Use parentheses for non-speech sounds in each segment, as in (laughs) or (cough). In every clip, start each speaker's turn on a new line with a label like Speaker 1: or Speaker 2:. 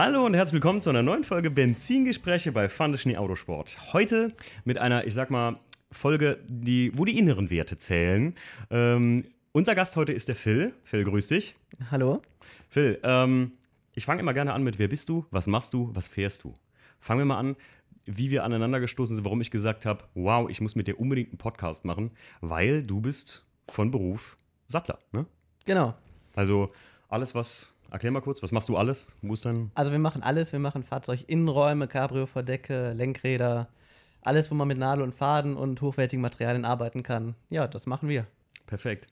Speaker 1: Hallo und herzlich willkommen zu einer neuen Folge Benzingespräche bei Fandeschnee Autosport. Heute mit einer, ich sag mal, Folge, die, wo die inneren Werte zählen. Ähm, unser Gast heute ist der Phil. Phil, grüß dich.
Speaker 2: Hallo.
Speaker 1: Phil, ähm, ich fange immer gerne an mit, wer bist du, was machst du, was fährst du? Fangen wir mal an, wie wir aneinander gestoßen sind, warum ich gesagt habe, wow, ich muss mit dir unbedingt einen Podcast machen, weil du bist von Beruf Sattler, ne?
Speaker 2: Genau.
Speaker 1: Also alles, was Erklär mal kurz, was machst du alles? Wo ist dein
Speaker 2: Also wir machen alles, wir machen Fahrzeuginnenräume, Cabrio-Verdecke, Lenkräder, alles, wo man mit Nadel und Faden und hochwertigen Materialien arbeiten kann. Ja, das machen wir.
Speaker 1: Perfekt.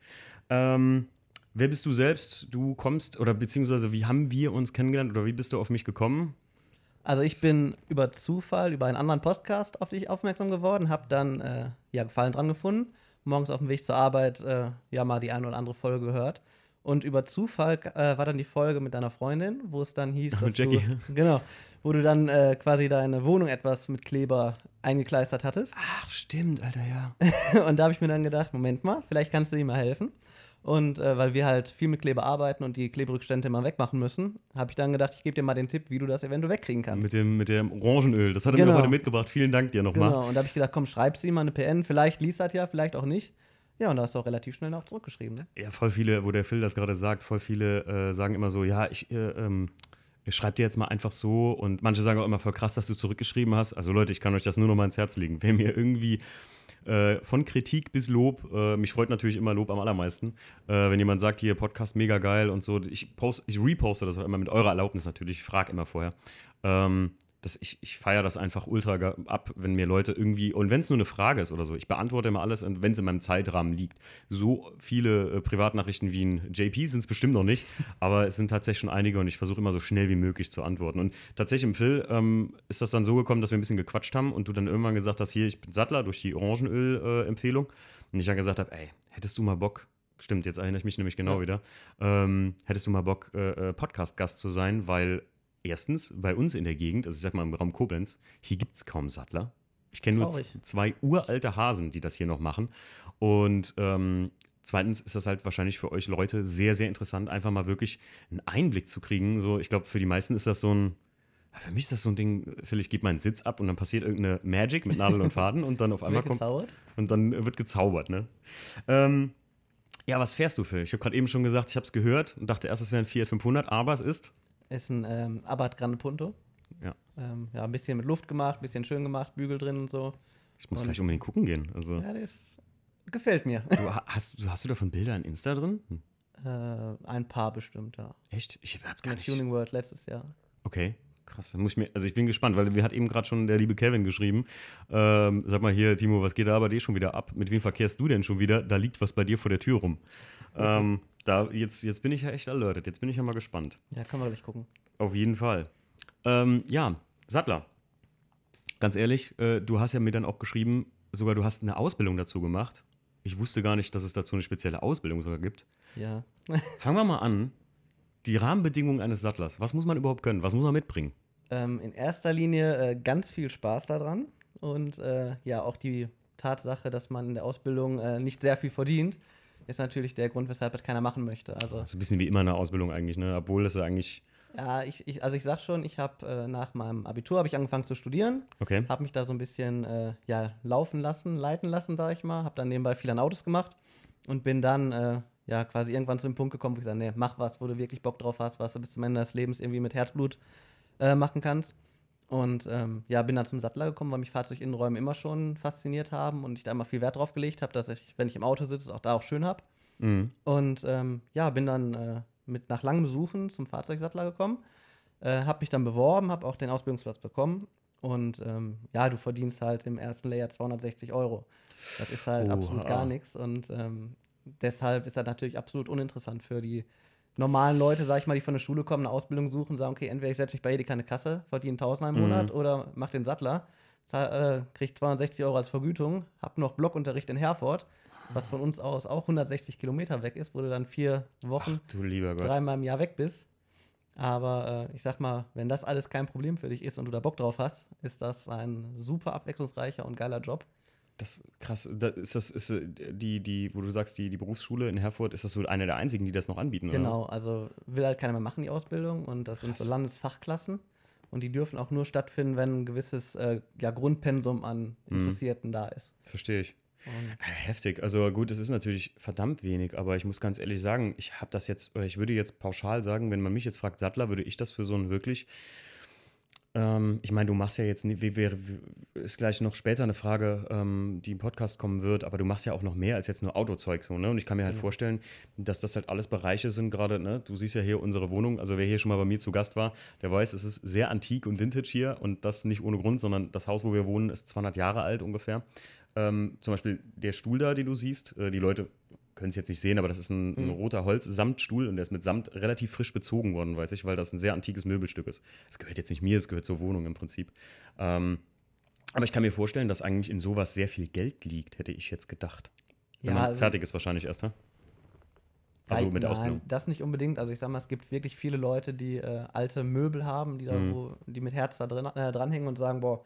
Speaker 1: Ähm, wer bist du selbst? Du kommst, oder beziehungsweise wie haben wir uns kennengelernt oder wie bist du auf mich gekommen?
Speaker 2: Also ich bin über Zufall, über einen anderen Podcast auf dich aufmerksam geworden, habe dann äh, ja Gefallen dran gefunden, morgens auf dem Weg zur Arbeit äh, ja mal die eine oder andere Folge gehört und über Zufall äh, war dann die Folge mit deiner Freundin, wo es dann hieß, dass
Speaker 1: Jackie.
Speaker 2: du, (laughs) genau, wo du dann äh, quasi deine Wohnung etwas mit Kleber eingekleistert hattest.
Speaker 1: Ach, stimmt, Alter, ja. (laughs)
Speaker 2: und da habe ich mir dann gedacht, Moment mal, vielleicht kannst du ihm mal helfen. Und äh, weil wir halt viel mit Kleber arbeiten und die Kleberückstände immer wegmachen müssen, habe ich dann gedacht, ich gebe dir mal den Tipp, wie du das eventuell wegkriegen kannst.
Speaker 1: Mit dem, mit dem Orangenöl. Das hat er mir
Speaker 2: Genau.
Speaker 1: heute mitgebracht. Vielen Dank dir nochmal.
Speaker 2: Genau, und da habe ich gedacht, komm, schreib sie mal eine PN, vielleicht liest das ja, vielleicht auch nicht. Ja, und da hast du auch relativ schnell auch zurückgeschrieben. Ne?
Speaker 1: Ja, voll viele, wo der Phil das gerade sagt, voll viele äh, sagen immer so, ja, ich, äh, ähm, ich schreibe dir jetzt mal einfach so und manche sagen auch immer voll krass, dass du zurückgeschrieben hast. Also Leute, ich kann euch das nur noch mal ins Herz legen. Wer mir irgendwie äh, von Kritik bis Lob, äh, mich freut natürlich immer Lob am allermeisten, äh, wenn jemand sagt, hier Podcast mega geil und so, ich, post, ich reposte das auch immer mit eurer Erlaubnis natürlich, ich frage immer vorher. Ähm, das, ich ich feiere das einfach ultra ab, wenn mir Leute irgendwie, und wenn es nur eine Frage ist oder so, ich beantworte immer alles, wenn es in meinem Zeitrahmen liegt. So viele äh, Privatnachrichten wie ein JP sind es bestimmt noch nicht, (laughs) aber es sind tatsächlich schon einige und ich versuche immer so schnell wie möglich zu antworten. Und tatsächlich im Phil ähm, ist das dann so gekommen, dass wir ein bisschen gequatscht haben und du dann irgendwann gesagt hast, hier, ich bin Sattler durch die Orangenöl-Empfehlung. und ich dann gesagt habe, ey, hättest du mal Bock, Stimmt, jetzt erinnere ich mich nämlich genau
Speaker 2: Ja.
Speaker 1: wieder. Ähm, hättest du mal Bock, äh, äh, Podcast-Gast zu sein, weil erstens bei uns in der Gegend, also ich sag mal im Raum Koblenz, hier gibt es kaum Sattler. Ich kenne nur zwei uralte Hasen, die das hier noch machen. Und ähm, zweitens ist das halt wahrscheinlich für euch Leute sehr, sehr interessant, einfach mal wirklich einen Einblick zu kriegen. So, ich glaube, für die meisten ist das so ein. Für mich ist das so ein Ding, Phil, ich gebe meinen Sitz ab und dann passiert irgendeine Magic mit Nadel und Faden und dann auf einmal
Speaker 2: Wird
Speaker 1: kommt
Speaker 2: gezaubert?
Speaker 1: und dann wird gezaubert, ne? Ähm, ja, was fährst du, Phil? Ich habe gerade eben schon gesagt, ich habe es gehört und dachte erst, es wäre ein Fiat 500, aber es ist.
Speaker 2: Ist ein ähm, Abarth Grande Punto.
Speaker 1: Ja.
Speaker 2: Ähm, ja, ein bisschen mit Luft gemacht, ein bisschen schön gemacht, Bügel drin und so.
Speaker 1: Ich muss
Speaker 2: Und-
Speaker 1: gleich unbedingt gucken gehen. Also,
Speaker 2: Ja, das gefällt mir.
Speaker 1: du, ha- hast, du, hast du davon Bilder in Insta drin? Hm.
Speaker 2: äh, ein paar bestimmt, ja.
Speaker 1: Echt? Ich hab gar
Speaker 2: der
Speaker 1: nicht.
Speaker 2: Tuning World letztes Jahr.
Speaker 1: Okay, krass. Muss ich mir, also ich bin gespannt, weil wir hat eben gerade schon der liebe Kevin geschrieben. Ähm, sag mal hier, Timo, was geht da bei dir schon wieder ab? Mit wem verkehrst du denn schon wieder? Da liegt was bei dir vor der Tür rum. Ähm, da, jetzt, jetzt bin ich ja echt alerted. Jetzt bin ich ja mal gespannt.
Speaker 2: Ja, kann man gleich gucken.
Speaker 1: Auf jeden Fall. Ähm, ja, Sattler. Ganz ehrlich, äh, du hast ja mir dann auch geschrieben, sogar du hast eine Ausbildung dazu gemacht. Ich wusste gar nicht, dass es dazu eine spezielle Ausbildung sogar gibt.
Speaker 2: Ja.
Speaker 1: Fangen wir mal an. Die Rahmenbedingungen eines Sattlers. Was muss man überhaupt können? Was muss man mitbringen?
Speaker 2: Ähm, in erster Linie äh, ganz viel Spaß daran und äh, ja, auch die Tatsache, dass man in der Ausbildung äh, nicht sehr viel verdient, ist natürlich der Grund, weshalb das keiner machen möchte. Also,
Speaker 1: So ein bisschen wie immer eine Ausbildung eigentlich, ne? Obwohl das ja eigentlich.
Speaker 2: ja, ich, ich, also ich sag schon, ich habe äh, nach meinem Abitur habe ich angefangen zu studieren,
Speaker 1: Okay.
Speaker 2: habe mich da so ein bisschen äh, ja, laufen lassen, leiten lassen, sage ich mal, habe dann nebenbei viel an Autos gemacht und bin dann äh, ja quasi irgendwann zu dem Punkt gekommen, wo ich sage, nee, mach was, wo du wirklich Bock drauf hast, was du bis zum Ende des Lebens irgendwie mit Herzblut äh, machen kannst. Und ähm, ja, bin dann zum Sattler gekommen, weil mich Fahrzeuginnenräume immer schon fasziniert haben und ich da immer viel Wert drauf gelegt habe, dass ich, wenn ich im Auto sitze, es auch da auch schön habe.
Speaker 1: Mhm.
Speaker 2: Und ähm, ja, bin dann äh, mit nach langem Suchen zum Fahrzeugsattler gekommen, äh, habe mich dann beworben, habe auch den Ausbildungsplatz bekommen. Und ähm, ja, du verdienst halt im ersten Layer 260 Euro. Das ist halt
Speaker 1: Oha.
Speaker 2: absolut gar nichts. Und ähm, deshalb ist das natürlich absolut uninteressant für die normalen Leute, sag ich mal, die von der Schule kommen, eine Ausbildung suchen, sagen, okay, entweder ich setze mich bei Edeka eine Kasse, verdiene 1000 im
Speaker 1: Mhm.
Speaker 2: Monat oder mach den Sattler, zahl, äh, krieg 260 Euro als Vergütung, hab noch Blockunterricht in Herford, was von uns aus auch 160 Kilometer weg ist, wo du dann vier Wochen,
Speaker 1: Du lieber Gott.
Speaker 2: dreimal im Jahr weg bist. Aber äh, ich sag mal, wenn das alles kein Problem für dich ist und du da Bock drauf hast, ist das ein super abwechslungsreicher und geiler Job.
Speaker 1: Das krass. Da ist das ist äh, die, die, wo du sagst, die, die Berufsschule in Herford, ist das so eine der einzigen, die das noch anbieten?
Speaker 2: Genau, also will halt keiner mehr machen, die Ausbildung. Und das krass. sind so Landesfachklassen. Und die dürfen auch nur stattfinden, wenn ein gewisses äh, ja, Grundpensum an mhm. Interessierten mhm. da ist.
Speaker 1: Verstehe ich. Und Heftig. Also gut, es ist natürlich verdammt wenig, aber ich muss ganz ehrlich sagen, ich habe das jetzt, oder ich würde jetzt pauschal sagen, wenn man mich jetzt fragt, Sattler, würde ich das für so einen wirklich ähm, ich meine, du machst ja jetzt, wie, wie, ist gleich noch später eine Frage, ähm, die im Podcast kommen wird, aber du machst ja auch noch mehr als jetzt nur Autozeug so, ne? Und ich kann mir halt mhm. vorstellen, dass das halt alles Bereiche sind, gerade, ne? Du siehst ja hier unsere Wohnung, also wer hier schon mal bei mir zu Gast war, der weiß, es ist sehr antik und vintage hier und das nicht ohne Grund, sondern das Haus, wo wir wohnen, ist 200 Jahre alt ungefähr. Ähm, zum Beispiel der Stuhl da, den du siehst, äh, die Leute können es jetzt nicht sehen, aber das ist ein, ein mhm. roter Holz-Samtstuhl und der ist mit Samt relativ frisch bezogen worden, weiß ich, weil das ein sehr antikes Möbelstück ist. Es gehört jetzt nicht mir, es gehört zur Wohnung im Prinzip. Ähm, aber ich kann mir vorstellen, dass eigentlich in sowas sehr viel Geld liegt, hätte ich jetzt gedacht. Wenn ja, man also, fertig ist wahrscheinlich erst, ne?
Speaker 2: Also mit der Ausbildung. das nicht unbedingt. Also ich sag mal, es gibt wirklich viele Leute, die äh, alte Möbel haben, die da mhm. wo, die mit Herz da drin, äh, dranhängen und sagen, boah,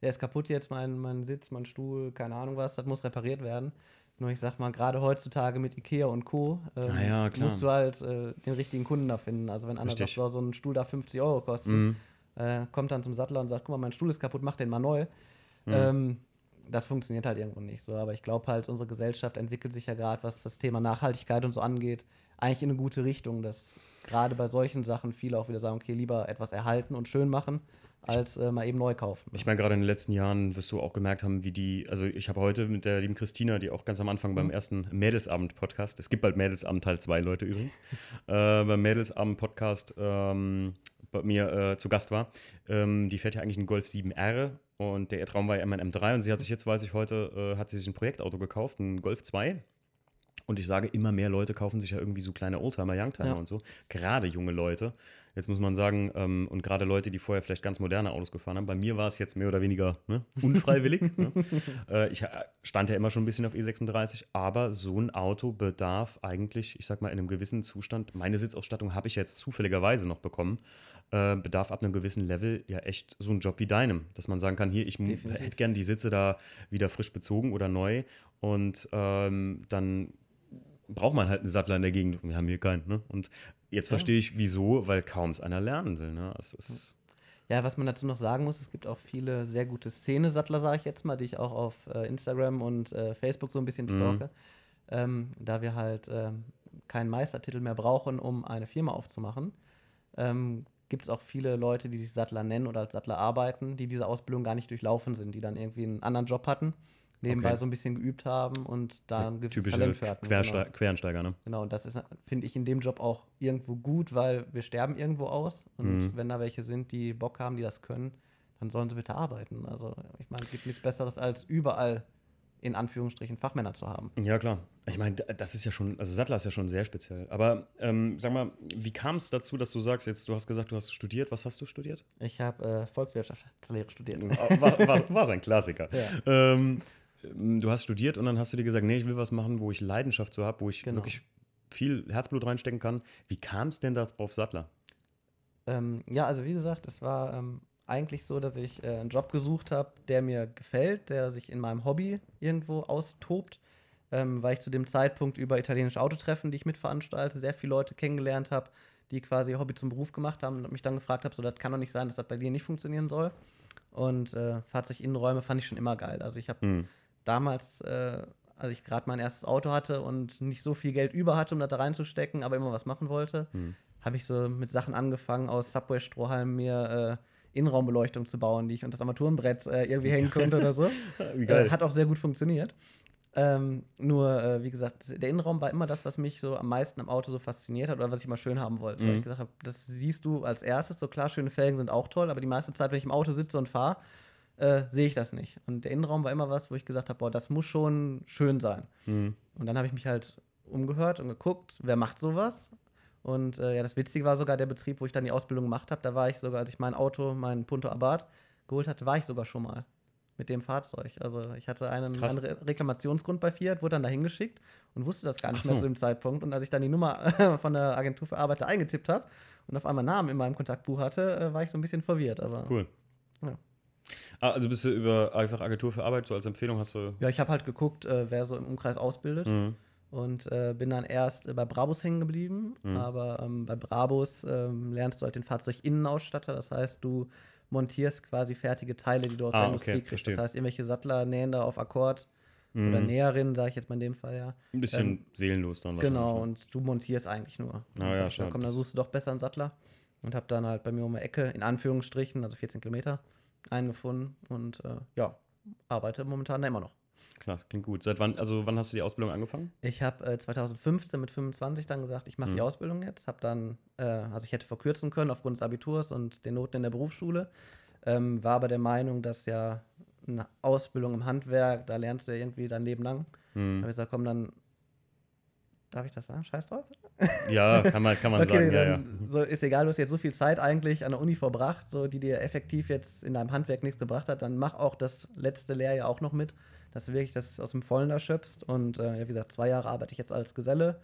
Speaker 2: der ist kaputt jetzt, mein, mein Sitz, mein Stuhl, keine Ahnung was, das muss repariert werden. Nur ich sag mal, gerade heutzutage mit Ikea und Co. Ähm,
Speaker 1: ah ja,
Speaker 2: musst du halt äh, den richtigen Kunden da finden. Also wenn einer Richtig. sagt, so, ein Stuhl darf 50 Euro kosten, mhm. äh, kommt dann zum Sattler und sagt, guck mal, mein Stuhl ist kaputt, mach den mal neu. Mhm. Ähm, das funktioniert halt irgendwo nicht so. Aber ich glaube halt, unsere Gesellschaft entwickelt sich ja gerade, was das Thema Nachhaltigkeit und so angeht, eigentlich in eine gute Richtung, dass gerade bei solchen Sachen viele auch wieder sagen, okay, lieber etwas erhalten und schön machen, als äh, mal eben neu kaufen.
Speaker 1: Ich meine, gerade in den letzten Jahren wirst du auch gemerkt haben, wie die, also ich habe heute mit der lieben Christina, die auch ganz am Anfang mhm. beim ersten Mädelsabend-Podcast, es gibt bald Mädelsabend Teil 2, Leute übrigens, (laughs) äh, beim Mädelsabend-Podcast ähm, bei mir äh, zu Gast war. Ähm, die fährt ja eigentlich einen Golf 7R und der Traum war ja immer ein M3 und sie hat sich jetzt, weiß ich heute, äh, hat sie sich ein Projektauto gekauft, ein Golf 2 und ich sage, immer mehr Leute kaufen sich ja irgendwie so kleine Oldtimer, Youngtimer ja. und so. Gerade junge Leute. Jetzt muss man sagen, ähm, und gerade Leute, die vorher vielleicht ganz moderne Autos gefahren haben, bei mir war es jetzt mehr oder weniger ne, (laughs) unfreiwillig. ne? äh, ich äh, stand ja immer schon ein bisschen auf E36, aber so ein Auto bedarf eigentlich, ich sag mal, in einem gewissen Zustand, meine Sitzausstattung habe ich jetzt zufälligerweise noch bekommen, äh, bedarf ab einem gewissen Level ja echt so ein Job wie deinem, dass man sagen kann, hier, ich hätte gern die Sitze da wieder frisch bezogen oder neu und ähm, dann braucht man halt einen Sattler in der Gegend. Wir haben hier keinen. Ne? Und jetzt verstehe ich, wieso, weil kaum es einer lernen will. Ne? Es ist
Speaker 2: ja, was man dazu noch sagen muss, es gibt auch viele sehr gute Szene-Sattler, sage ich jetzt mal, die ich auch auf äh, Instagram und äh, Facebook so ein bisschen mhm. stalke. Mhm. Ähm, da wir halt ähm, keinen Meistertitel mehr brauchen, um eine Firma aufzumachen, ähm, gibt es auch viele Leute, die sich Sattler nennen oder als Sattler arbeiten, die diese Ausbildung gar nicht durchlaufen sind, die dann irgendwie einen anderen Job hatten nebenbei okay. so ein bisschen geübt haben und da ein
Speaker 1: gewisses Talent für hatten. Querste genau. Quereinsteiger, ne?
Speaker 2: Genau, und das ist, finde ich, in dem Job auch irgendwo gut, weil wir sterben irgendwo aus und mhm. wenn da welche sind, die Bock haben, die das können, dann sollen sie bitte arbeiten. Also ich meine, es gibt nichts Besseres als überall in Anführungsstrichen Fachmänner zu haben.
Speaker 1: Ja, klar. Ich meine, das ist ja schon, also Sattler ist ja schon sehr speziell. Aber ähm, sag mal, wie kam es dazu, dass du sagst, jetzt, du hast gesagt, du hast studiert. Was hast du studiert?
Speaker 2: Ich habe äh, Volkswirtschaftslehre studiert.
Speaker 1: War, war, war sein Klassiker. (laughs) Ja. Ähm, du hast studiert und dann hast du dir gesagt, nee, ich will was machen, wo ich Leidenschaft so habe, wo ich genau. wirklich viel Herzblut reinstecken kann. Wie kam es denn da auf Sattler?
Speaker 2: Ähm, ja, also wie gesagt, es war ähm, eigentlich so, dass ich äh, einen Job gesucht habe, der mir gefällt, der sich in meinem Hobby irgendwo austobt, ähm, weil ich zu dem Zeitpunkt über italienische Autotreffen, die ich mitveranstalte, sehr viele Leute kennengelernt habe, die quasi Hobby zum Beruf gemacht haben und mich dann gefragt habe, so, das kann doch nicht sein, dass das bei dir nicht funktionieren soll. Und äh, Fahrzeuginnenräume fand ich schon immer geil. Also ich habe mhm damals, äh, als ich gerade mein erstes Auto hatte und nicht so viel Geld über hatte, um das da reinzustecken, aber immer was machen wollte, mhm. habe ich so mit Sachen angefangen, aus Subway-Strohhalmen mir äh, Innenraumbeleuchtung zu bauen, die ich unter das Armaturenbrett äh, irgendwie hängen konnte oder so. (laughs) Äh, hat auch sehr gut funktioniert. Ähm, nur, äh, wie gesagt, der Innenraum war immer das, was mich so am meisten am Auto so fasziniert hat oder was ich mal schön haben wollte. Mhm. Weil ich gesagt habe, das siehst du als erstes. So klar, schöne Felgen sind auch toll, aber die meiste Zeit, wenn ich im Auto sitze und fahre, äh, sehe ich das nicht. Und der Innenraum war immer was, wo ich gesagt habe, boah, das muss schon schön sein. Mhm. Und dann habe ich mich halt umgehört und geguckt, wer macht sowas. Und äh, ja, das Witzige war sogar der Betrieb, wo ich dann die Ausbildung gemacht habe. Da war ich sogar, als ich mein Auto, mein Punto Abarth geholt hatte, war ich sogar schon mal mit dem Fahrzeug. Also ich hatte einen, einen Re Reklamationsgrund bei Fiat, wurde dann dahin geschickt und wusste das gar nicht so. mehr zu dem Zeitpunkt. Und als ich dann die Nummer (laughs) von der Agentur für Arbeiter eingetippt habe und auf einmal Namen in meinem Kontaktbuch hatte, äh, war ich so ein bisschen verwirrt. Aber
Speaker 1: cool.
Speaker 2: Ja.
Speaker 1: Ah, also bist du über einfach Agentur für Arbeit so als Empfehlung hast du.
Speaker 2: Ja, ich habe halt geguckt, äh, wer so im Umkreis ausbildet.
Speaker 1: Mhm.
Speaker 2: Und äh, bin dann erst äh, bei Brabus hängen geblieben.
Speaker 1: Mhm.
Speaker 2: Aber ähm, bei Brabus ähm, lernst du halt den Fahrzeuginnenausstatter. Das heißt, du montierst quasi fertige Teile, die du aus
Speaker 1: Ah,
Speaker 2: der
Speaker 1: okay,
Speaker 2: Industrie kriegst.
Speaker 1: verstehe.
Speaker 2: Das heißt, irgendwelche Sattler nähen da auf Akkord
Speaker 1: Mhm.
Speaker 2: oder Näherin, sage ich jetzt mal in dem Fall, ja.
Speaker 1: Ein bisschen seelenlos dann
Speaker 2: Genau,
Speaker 1: ne?
Speaker 2: und du montierst eigentlich nur.
Speaker 1: Ah, ja, schade.
Speaker 2: komm, dann suchst du doch besser einen Sattler. Und habe dann halt bei mir um die Ecke, in Anführungsstrichen, also 14 Kilometer, einen gefunden. Und äh, ja, arbeite momentan da immer noch.
Speaker 1: Klasse, klingt gut. Seit wann, also wann hast du die Ausbildung angefangen?
Speaker 2: Ich habe äh, 2015 mit 25 dann gesagt, ich mache die
Speaker 1: Mhm.
Speaker 2: Ausbildung jetzt. Habe dann, äh, also ich hätte verkürzen können aufgrund des Abiturs und den Noten in der Berufsschule. Ähm, war aber der Meinung, dass ja eine Ausbildung im Handwerk, da lernst du ja irgendwie dein Leben lang.
Speaker 1: Hm.
Speaker 2: habe ich gesagt, komm, dann. Darf ich das sagen? Scheiß drauf?
Speaker 1: Ja, kann man, kann man (laughs) sagen, ja, ja.
Speaker 2: So ist egal, du hast jetzt so viel Zeit eigentlich an der Uni verbracht, so die dir effektiv jetzt in deinem Handwerk nichts gebracht hat, dann mach auch das letzte Lehrjahr auch noch mit, dass du wirklich das aus dem Vollen erschöpfst. Und äh, ja, wie gesagt, zwei Jahre arbeite ich jetzt als Geselle,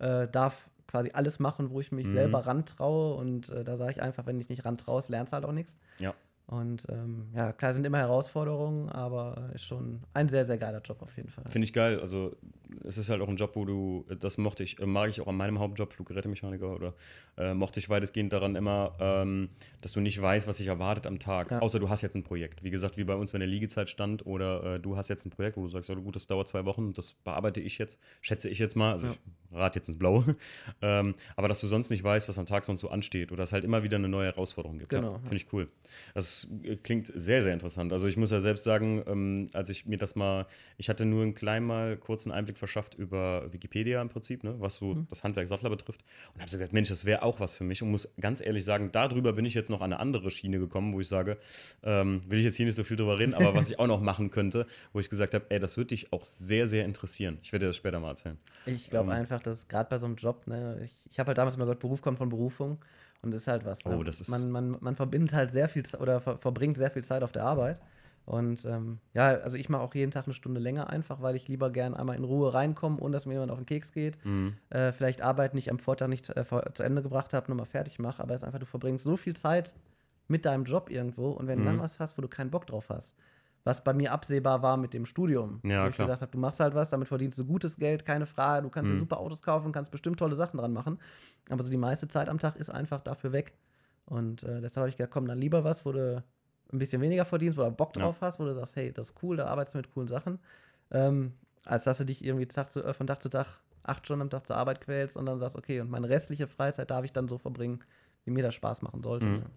Speaker 2: äh, darf quasi alles machen, wo ich mich
Speaker 1: Mhm.
Speaker 2: selber rantraue. Und äh, da sage ich einfach, wenn ich nicht rantraust, lernst halt auch nichts.
Speaker 1: Ja.
Speaker 2: Und ähm, ja, klar sind immer Herausforderungen, aber ist schon ein sehr, sehr geiler Job auf jeden Fall.
Speaker 1: Finde ich geil. Also es ist halt auch ein Job, wo du, das mochte ich, äh, mag ich auch an meinem Hauptjob, Fluggerätemechaniker oder äh, mochte ich weitestgehend daran immer, ähm, dass du nicht weißt, was dich erwartet am Tag.
Speaker 2: Ja.
Speaker 1: Außer du hast jetzt ein Projekt. Wie gesagt, wie bei uns, wenn der Liegezeit stand oder äh, du hast jetzt ein Projekt, wo du sagst, oh, gut, das dauert zwei Wochen, das bearbeite ich jetzt, schätze ich jetzt mal. Also
Speaker 2: Ja.
Speaker 1: ich rate jetzt ins Blaue. (laughs) ähm, aber dass du sonst nicht weißt, was am Tag sonst so ansteht oder es halt immer wieder eine neue Herausforderung gibt.
Speaker 2: Genau,
Speaker 1: Ja,
Speaker 2: ja.
Speaker 1: Finde ich cool. Das äh, klingt sehr, sehr interessant. Also ich muss ja selbst sagen, ähm, als ich mir das mal, ich hatte nur einen kleinen mal kurzen Einblick verschafft über Wikipedia im Prinzip, ne, was so
Speaker 2: Mhm.
Speaker 1: das Handwerk Sattler betrifft. Und habe so gedacht, Mensch, das wäre auch was für mich. Und muss ganz ehrlich sagen, darüber bin ich jetzt noch an eine andere Schiene gekommen, wo ich sage, ähm, will ich jetzt hier nicht so viel drüber reden, aber was ich auch noch machen könnte, wo ich gesagt habe, ey, das würde dich auch sehr, sehr interessieren. Ich werde dir das später mal erzählen.
Speaker 2: Ich glaube
Speaker 1: Ähm.
Speaker 2: einfach, dass gerade bei so einem Job, ne, ich, ich habe halt damals immer gehört, Beruf kommt von Berufung und ist halt was. Ne?
Speaker 1: Oh,
Speaker 2: man, man, man verbindet halt sehr viel oder ver verbringt sehr viel Zeit auf der Arbeit. Und ähm, ja, also ich mache auch jeden Tag eine Stunde länger einfach, weil ich lieber gern einmal in Ruhe reinkomme, ohne dass mir jemand auf den Keks geht.
Speaker 1: Mhm.
Speaker 2: Äh, vielleicht Arbeit nicht am Vortag nicht äh, zu Ende gebracht habe, nochmal fertig mache, aber es ist einfach, du verbringst so viel Zeit mit deinem Job irgendwo und wenn du dann
Speaker 1: Mhm.
Speaker 2: was hast, wo du keinen Bock drauf hast, was bei mir absehbar war mit dem Studium,
Speaker 1: Ja,
Speaker 2: wo ich
Speaker 1: klar.
Speaker 2: gesagt habe, du machst halt was, damit verdienst du gutes Geld, keine Frage, du kannst dir
Speaker 1: Mhm.
Speaker 2: super Autos kaufen, kannst bestimmt tolle Sachen dran machen, aber so die meiste Zeit am Tag ist einfach dafür weg und äh, deshalb habe ich gedacht, komm, dann lieber was, wo du ein bisschen weniger verdienst, du Bock
Speaker 1: Ja.
Speaker 2: drauf hast, wo du sagst, hey, das ist cool, da arbeitest du mit coolen Sachen, ähm, als dass du dich irgendwie Tag zu, äh, von Tag zu Tag acht Stunden am Tag zur Arbeit quälst und dann sagst, okay, und meine restliche Freizeit darf ich dann so verbringen, wie mir das Spaß machen sollte.
Speaker 1: Mhm.
Speaker 2: ne?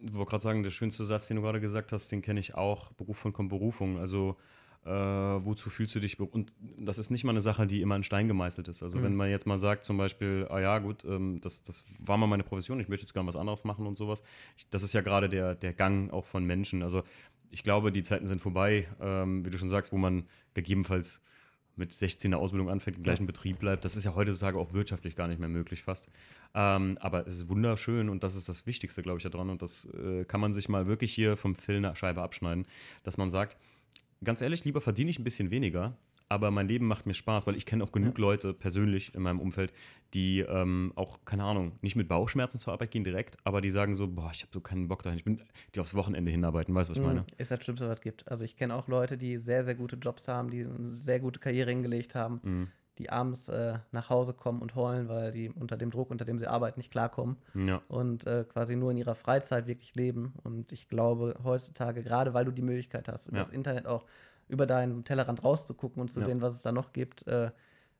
Speaker 1: Ich wollte gerade sagen, der schönste Satz, den du gerade gesagt hast, den kenne ich auch. Berufung kommt Berufung. Also, äh, wozu fühlst du dich? Und das ist nicht mal eine Sache, die immer in Stein gemeißelt ist. Also,
Speaker 2: Mhm.
Speaker 1: wenn man jetzt mal sagt, zum Beispiel, ah ja, gut, ähm, das, das war mal meine Profession, ich möchte jetzt gerne was anderes machen und sowas. Ich, das ist ja gerade der, der Gang auch von Menschen. Also, ich glaube, die Zeiten sind vorbei, ähm, wie du schon sagst, wo man gegebenenfalls mit 16 eine Ausbildung anfängt, im gleichen Betrieb bleibt. Das ist ja heutzutage auch wirtschaftlich gar nicht mehr möglich fast. Ähm, aber es ist wunderschön und das ist das Wichtigste, glaube ich, daran. Und das äh, kann man sich mal wirklich hier vom Phil eine Scheibe abschneiden, dass man sagt, ganz ehrlich, lieber verdiene ich ein bisschen weniger, aber mein Leben macht mir Spaß, weil ich kenne auch genug Leute persönlich in meinem Umfeld, die ähm, auch, keine Ahnung, nicht mit Bauchschmerzen zur Arbeit gehen direkt, aber die sagen so, boah, ich habe so keinen Bock dahin, ich bin, die aufs Wochenende hinarbeiten, weißt du, was ich meine?
Speaker 2: Mhm. Ist das Schlimmste, was es gibt. Also ich kenne auch Leute, die sehr, sehr gute Jobs haben, die eine sehr gute Karriere hingelegt haben,
Speaker 1: Mhm.
Speaker 2: Die abends äh, nach Hause kommen und heulen, weil die unter dem Druck, unter dem sie arbeiten, nicht klarkommen
Speaker 1: Ja,
Speaker 2: und äh, quasi nur in ihrer Freizeit wirklich leben. Und ich glaube, heutzutage, gerade weil du die Möglichkeit hast, über
Speaker 1: Ja.
Speaker 2: das Internet auch über deinen Tellerrand rauszugucken und zu
Speaker 1: Ja.
Speaker 2: sehen, was es da noch gibt, äh,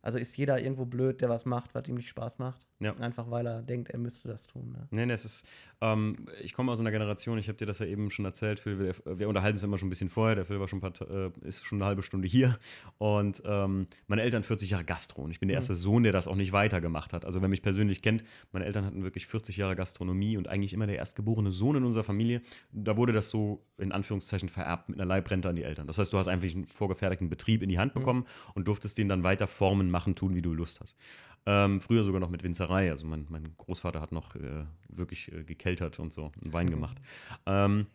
Speaker 2: also ist jeder irgendwo blöd, der was macht, was ihm nicht Spaß macht.
Speaker 1: Ja.
Speaker 2: Einfach weil er denkt, er müsste das tun. Ne?
Speaker 1: Nee, nee, es ist, ähm, ich komme aus einer Generation, ich habe dir das ja eben schon erzählt, Phil, wir, wir unterhalten uns immer schon ein bisschen vorher, der Phil war schon paar, äh, ist schon eine halbe Stunde hier und ähm, meine Eltern 40 Jahre Gastro und ich bin der
Speaker 2: Mhm.
Speaker 1: erste Sohn, der das auch nicht weitergemacht hat. Also wer mich persönlich kennt, meine Eltern hatten wirklich 40 Jahre Gastronomie und eigentlich immer der erstgeborene Sohn in unserer Familie. Da wurde das so in Anführungszeichen vererbt mit einer Leibrente an die Eltern. Das heißt, du hast einfach einen vorgefertigten Betrieb in die Hand bekommen und durftest den dann weiter formen, machen, tun, wie du Lust hast. Ähm, früher sogar noch mit Winzerei. Also mein, mein Großvater hat noch äh, wirklich äh, gekeltert und so und Wein gemacht. Ähm,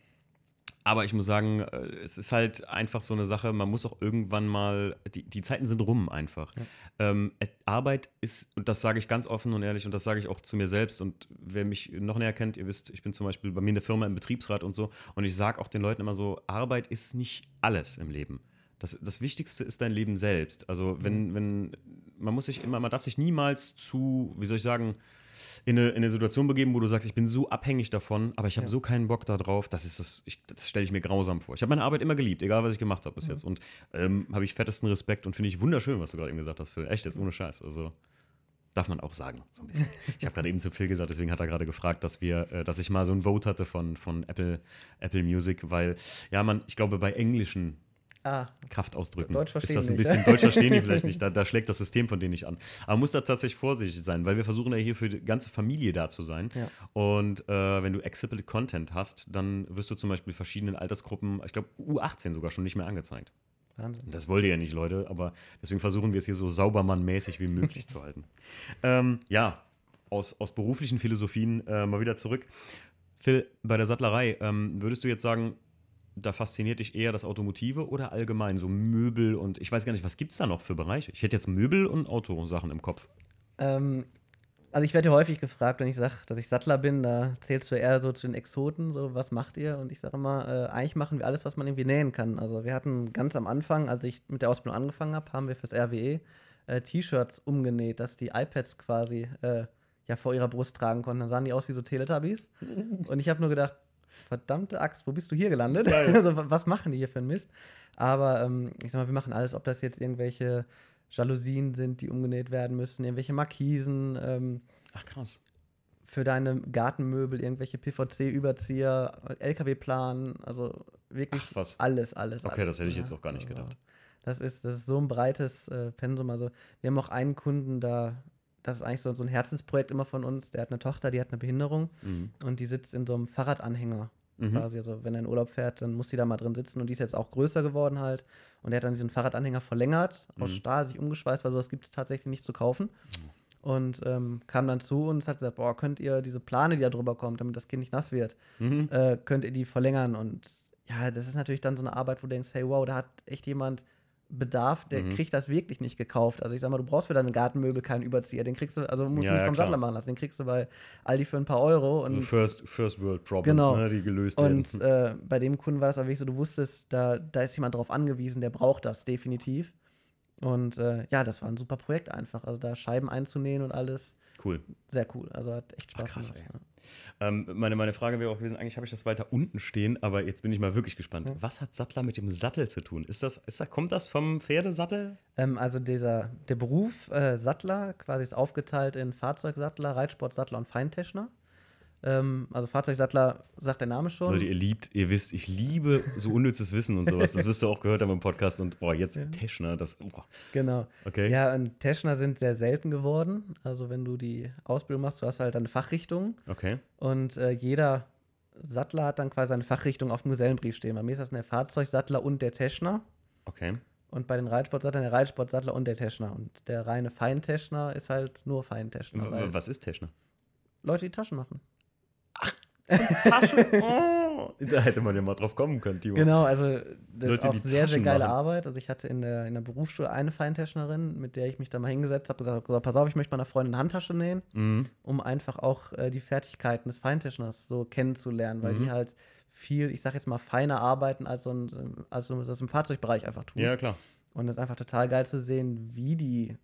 Speaker 1: Aber ich muss sagen, äh, es ist halt einfach so eine Sache, man muss auch irgendwann mal, die, die Zeiten sind rum einfach. Ja. Ähm, Arbeit ist, und das sage ich ganz offen und ehrlich, und das sage ich auch zu mir selbst. Und wer mich noch näher kennt, ihr wisst, ich bin zum Beispiel bei mir in der Firma im Betriebsrat und so. Und ich sage auch den Leuten immer so, Arbeit ist nicht alles im Leben. Das, das Wichtigste ist dein Leben selbst. Also wenn, mhm. wenn, man muss sich immer, man darf sich niemals zu, wie soll ich sagen, in eine, in eine Situation begeben, wo du sagst, ich bin so abhängig davon, aber ich habe ja. so keinen Bock darauf, das ist das, ich, das stelle ich mir grausam vor. Ich habe meine Arbeit immer geliebt, egal was ich gemacht habe bis mhm. jetzt. Und ähm, habe ich fettesten Respekt und finde ich wunderschön, was du gerade eben gesagt hast, Phil. Echt, jetzt ohne Scheiß. Also darf man auch sagen, so ein bisschen. (laughs) Ich habe gerade eben zu Phil gesagt, deswegen hat er gerade gefragt, dass wir, äh, dass ich mal so ein Vote hatte von, von Apple, Apple Music, weil, ja, man, ich glaube, bei englischen Ah, Kraft ausdrücken. Deutsch verstehen ist das ein bisschen, nicht. Deutsch verstehen die vielleicht (laughs) nicht, da, da, schlägt das System von denen nicht an. Aber man muss da tatsächlich vorsichtig sein, weil wir versuchen ja hier für die ganze Familie da zu sein. Ja. Und äh, wenn du Accessible Content hast, dann wirst du zum Beispiel verschiedenen Altersgruppen, ich glaube U18 sogar schon nicht mehr angezeigt. Wahnsinn. Das wollt ihr ja nicht, Leute, aber deswegen versuchen wir es hier so saubermannmäßig wie möglich zu halten. (laughs) Ähm, ja, aus, aus beruflichen Philosophien äh, mal wieder zurück. Phil, bei der Sattlerei, ähm, würdest du jetzt sagen, da fasziniert dich eher das Automotive oder allgemein so Möbel und ich weiß gar nicht, was gibt es da noch für Bereiche? Ich hätte jetzt Möbel und Autosachen im Kopf.
Speaker 2: Ähm, also ich werde ja häufig gefragt, wenn ich sage, dass ich Sattler bin, da zählst du eher so zu den Exoten, so was macht ihr? Und ich sage immer, äh, eigentlich machen wir alles, was man irgendwie nähen kann. Also wir hatten ganz am Anfang, als ich mit der Ausbildung angefangen habe, haben wir fürs RWE äh, T-Shirts umgenäht, dass die iPads quasi äh, ja vor ihrer Brust tragen konnten. Dann sahen die aus wie so Teletubbies. (laughs) und ich habe nur gedacht, verdammte Axt, wo bist du hier gelandet? (laughs) also, was machen die hier für einen Mist? Aber ähm, ich sag mal, wir machen alles, ob das jetzt irgendwelche Jalousien sind, die umgenäht werden müssen, irgendwelche Markisen. Ähm,
Speaker 1: Ach krass.
Speaker 2: Für deine Gartenmöbel, irgendwelche PVC-Überzieher, LKW-Plan, also wirklich Ach, alles, alles.
Speaker 1: Okay,
Speaker 2: alles,
Speaker 1: das hätte ich jetzt auch gar nicht also, gedacht.
Speaker 2: Das ist, das ist so ein breites äh, Pensum. Also, wir haben auch einen Kunden, da das ist eigentlich so, so ein Herzensprojekt immer von uns. Der hat eine Tochter, die hat eine Behinderung mhm. und die sitzt in so einem Fahrradanhänger mhm. quasi. Also wenn er in Urlaub fährt, dann muss sie da mal drin sitzen und die ist jetzt auch größer geworden halt. Und er hat dann diesen Fahrradanhänger verlängert, aus mhm. Stahl, sich umgeschweißt, weil sowas gibt es tatsächlich nicht zu kaufen. Und ähm, kam dann zu uns, hat gesagt, boah, könnt ihr diese Plane, die da drüber kommt, damit das Kind nicht nass wird, mhm. äh, könnt ihr die verlängern? Und ja, das ist natürlich dann so eine Arbeit, wo du denkst, hey, wow, da hat echt jemand Bedarf, der mhm. kriegt das wirklich nicht gekauft. Also ich sag mal, du brauchst für deine Gartenmöbel keinen Überzieher. Den kriegst du, also musst ja, du nicht vom ja, Sattler machen lassen. Den kriegst du bei Aldi für ein paar Euro.
Speaker 1: Und also first, first World Problems,
Speaker 2: genau.
Speaker 1: ne, die gelöst
Speaker 2: werden. Und äh, bei dem Kunden war das aber wirklich so, du wusstest, da, da ist jemand drauf angewiesen, der braucht das definitiv. Und äh, ja, das war ein super Projekt einfach. Also da Scheiben einzunähen und alles.
Speaker 1: Cool.
Speaker 2: Sehr cool. Also hat echt Spaß
Speaker 1: Ach, krass, gemacht. Ja. Ähm, meine, meine Frage wäre auch gewesen, eigentlich habe ich das weiter unten stehen, aber jetzt bin ich mal wirklich gespannt. Ja. Was hat Sattler mit dem Sattel zu tun? Ist das, ist das, kommt das vom Pferdesattel?
Speaker 2: Ähm, also dieser, der Beruf äh, Sattler quasi ist aufgeteilt in Fahrzeugsattler, Reitsportsattler und Feinteschner. Ähm, also Fahrzeugsattler sagt der Name schon.
Speaker 1: Leute, ihr liebt, ihr wisst, ich liebe so unnützes Wissen und sowas. Das wirst du auch gehört haben im Podcast. Und boah, jetzt ja. Teschner, das. Oh.
Speaker 2: Genau.
Speaker 1: Okay.
Speaker 2: Ja, und Teschner sind sehr selten geworden. Also wenn du die Ausbildung machst, du hast halt eine Fachrichtung.
Speaker 1: Okay.
Speaker 2: Und äh, jeder Sattler hat dann quasi seine Fachrichtung auf dem Gesellenbrief stehen. Bei mir ist das der Fahrzeugsattler und der Teschner.
Speaker 1: Okay.
Speaker 2: Und bei den Reitsportsattlern der Reitsportsattler und der Teschner. Und der reine Feinteschner ist halt nur Feinteschner.
Speaker 1: Was ist Teschner?
Speaker 2: Leute, die Taschen machen.
Speaker 1: Tasche. (laughs) Oh. Da hätte man ja mal drauf kommen können, Timo.
Speaker 2: Genau, also das Leute, ist auch sehr, sehr geile machen. Arbeit. Also ich hatte in der, in der Berufsschule eine Feintäschnerin, mit der ich mich da mal hingesetzt habe, gesagt, gesagt, pass auf, ich möchte meiner Freundin eine Handtasche nähen, mhm. um einfach auch äh, die Fertigkeiten des Feintäschners so kennenzulernen, weil mhm. die halt viel, ich sag jetzt mal, feiner arbeiten, als, so ein, als du das im Fahrzeugbereich einfach tust.
Speaker 1: Ja, klar.
Speaker 2: Und es ist einfach total geil zu sehen, wie die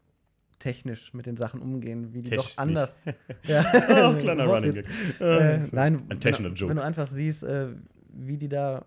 Speaker 2: technisch mit den Sachen umgehen, wie die Technisch. doch anders. (laughs) ja,
Speaker 1: oh, kleiner Running Gag.
Speaker 2: Äh, nein, ein wenn, Joke. wenn du einfach siehst, äh, wie die da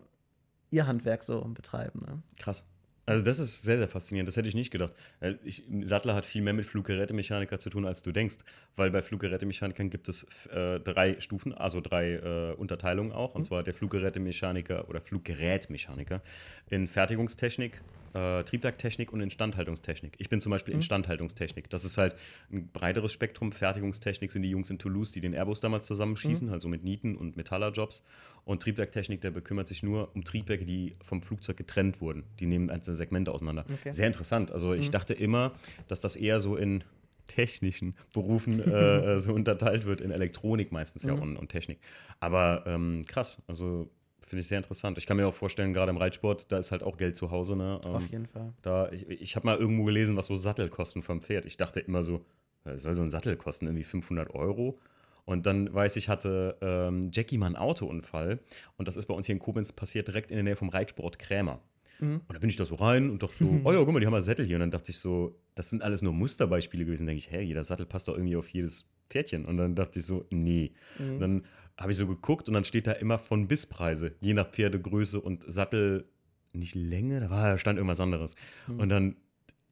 Speaker 2: ihr Handwerk so betreiben. Ne?
Speaker 1: Krass. Also das ist sehr, sehr faszinierend. Das hätte ich nicht gedacht. Ich, Sattler hat viel mehr mit Fluggerätemechaniker zu tun, als du denkst. Weil bei Fluggerätemechanikern gibt es äh, drei Stufen, also drei äh, Unterteilungen auch. Und mhm. zwar der Fluggerätemechaniker oder Fluggerätmechaniker in Fertigungstechnik, äh, Triebwerktechnik und Instandhaltungstechnik. Ich bin zum Beispiel mhm. Instandhaltungstechnik. Das ist halt ein breiteres Spektrum. Fertigungstechnik sind die Jungs in Toulouse, die den Airbus damals zusammenschießen, mhm. also mit Nieten und Metallerjobs. Und Triebwerktechnik, der bekümmert sich nur um Triebwerke, die vom Flugzeug getrennt wurden. Die nehmen einzelne Segmente auseinander. Okay. Sehr interessant. Also ich mhm. dachte immer, dass das eher so in technischen Berufen äh, (laughs) so unterteilt wird, in Elektronik meistens ja mhm. und, und, Technik. Aber ähm, krass, also finde ich sehr interessant. Ich kann mir auch vorstellen, gerade im Reitsport, da ist halt auch Geld zu Hause. Ne? Ähm,
Speaker 2: Auf jeden Fall.
Speaker 1: Da, ich ich habe mal irgendwo gelesen, was so Sattel kosten vom Pferd. Ich dachte immer so, was soll so ein Sattel kosten? Irgendwie 500 Euro. Und dann weiß ich, hatte ähm, Jackie mal einen Autounfall. Und das ist bei uns hier in Koblenz passiert, direkt in der Nähe vom Reitsport Krämer.
Speaker 2: Mhm.
Speaker 1: Und da bin ich da so rein und dachte so, (laughs) oh ja, guck mal, die haben mal Sättel hier. Und dann dachte ich so, das sind alles nur Musterbeispiele gewesen. Dann denke ich, hey, jeder Sattel passt doch irgendwie auf jedes Pferdchen. Und dann dachte ich so, nee.
Speaker 2: Mhm.
Speaker 1: Und dann habe ich so geguckt und dann steht da immer von Bisspreise, je nach Pferdegröße und Sattel, nicht Länge, da war, da stand irgendwas anderes.
Speaker 2: Mhm.
Speaker 1: Und dann,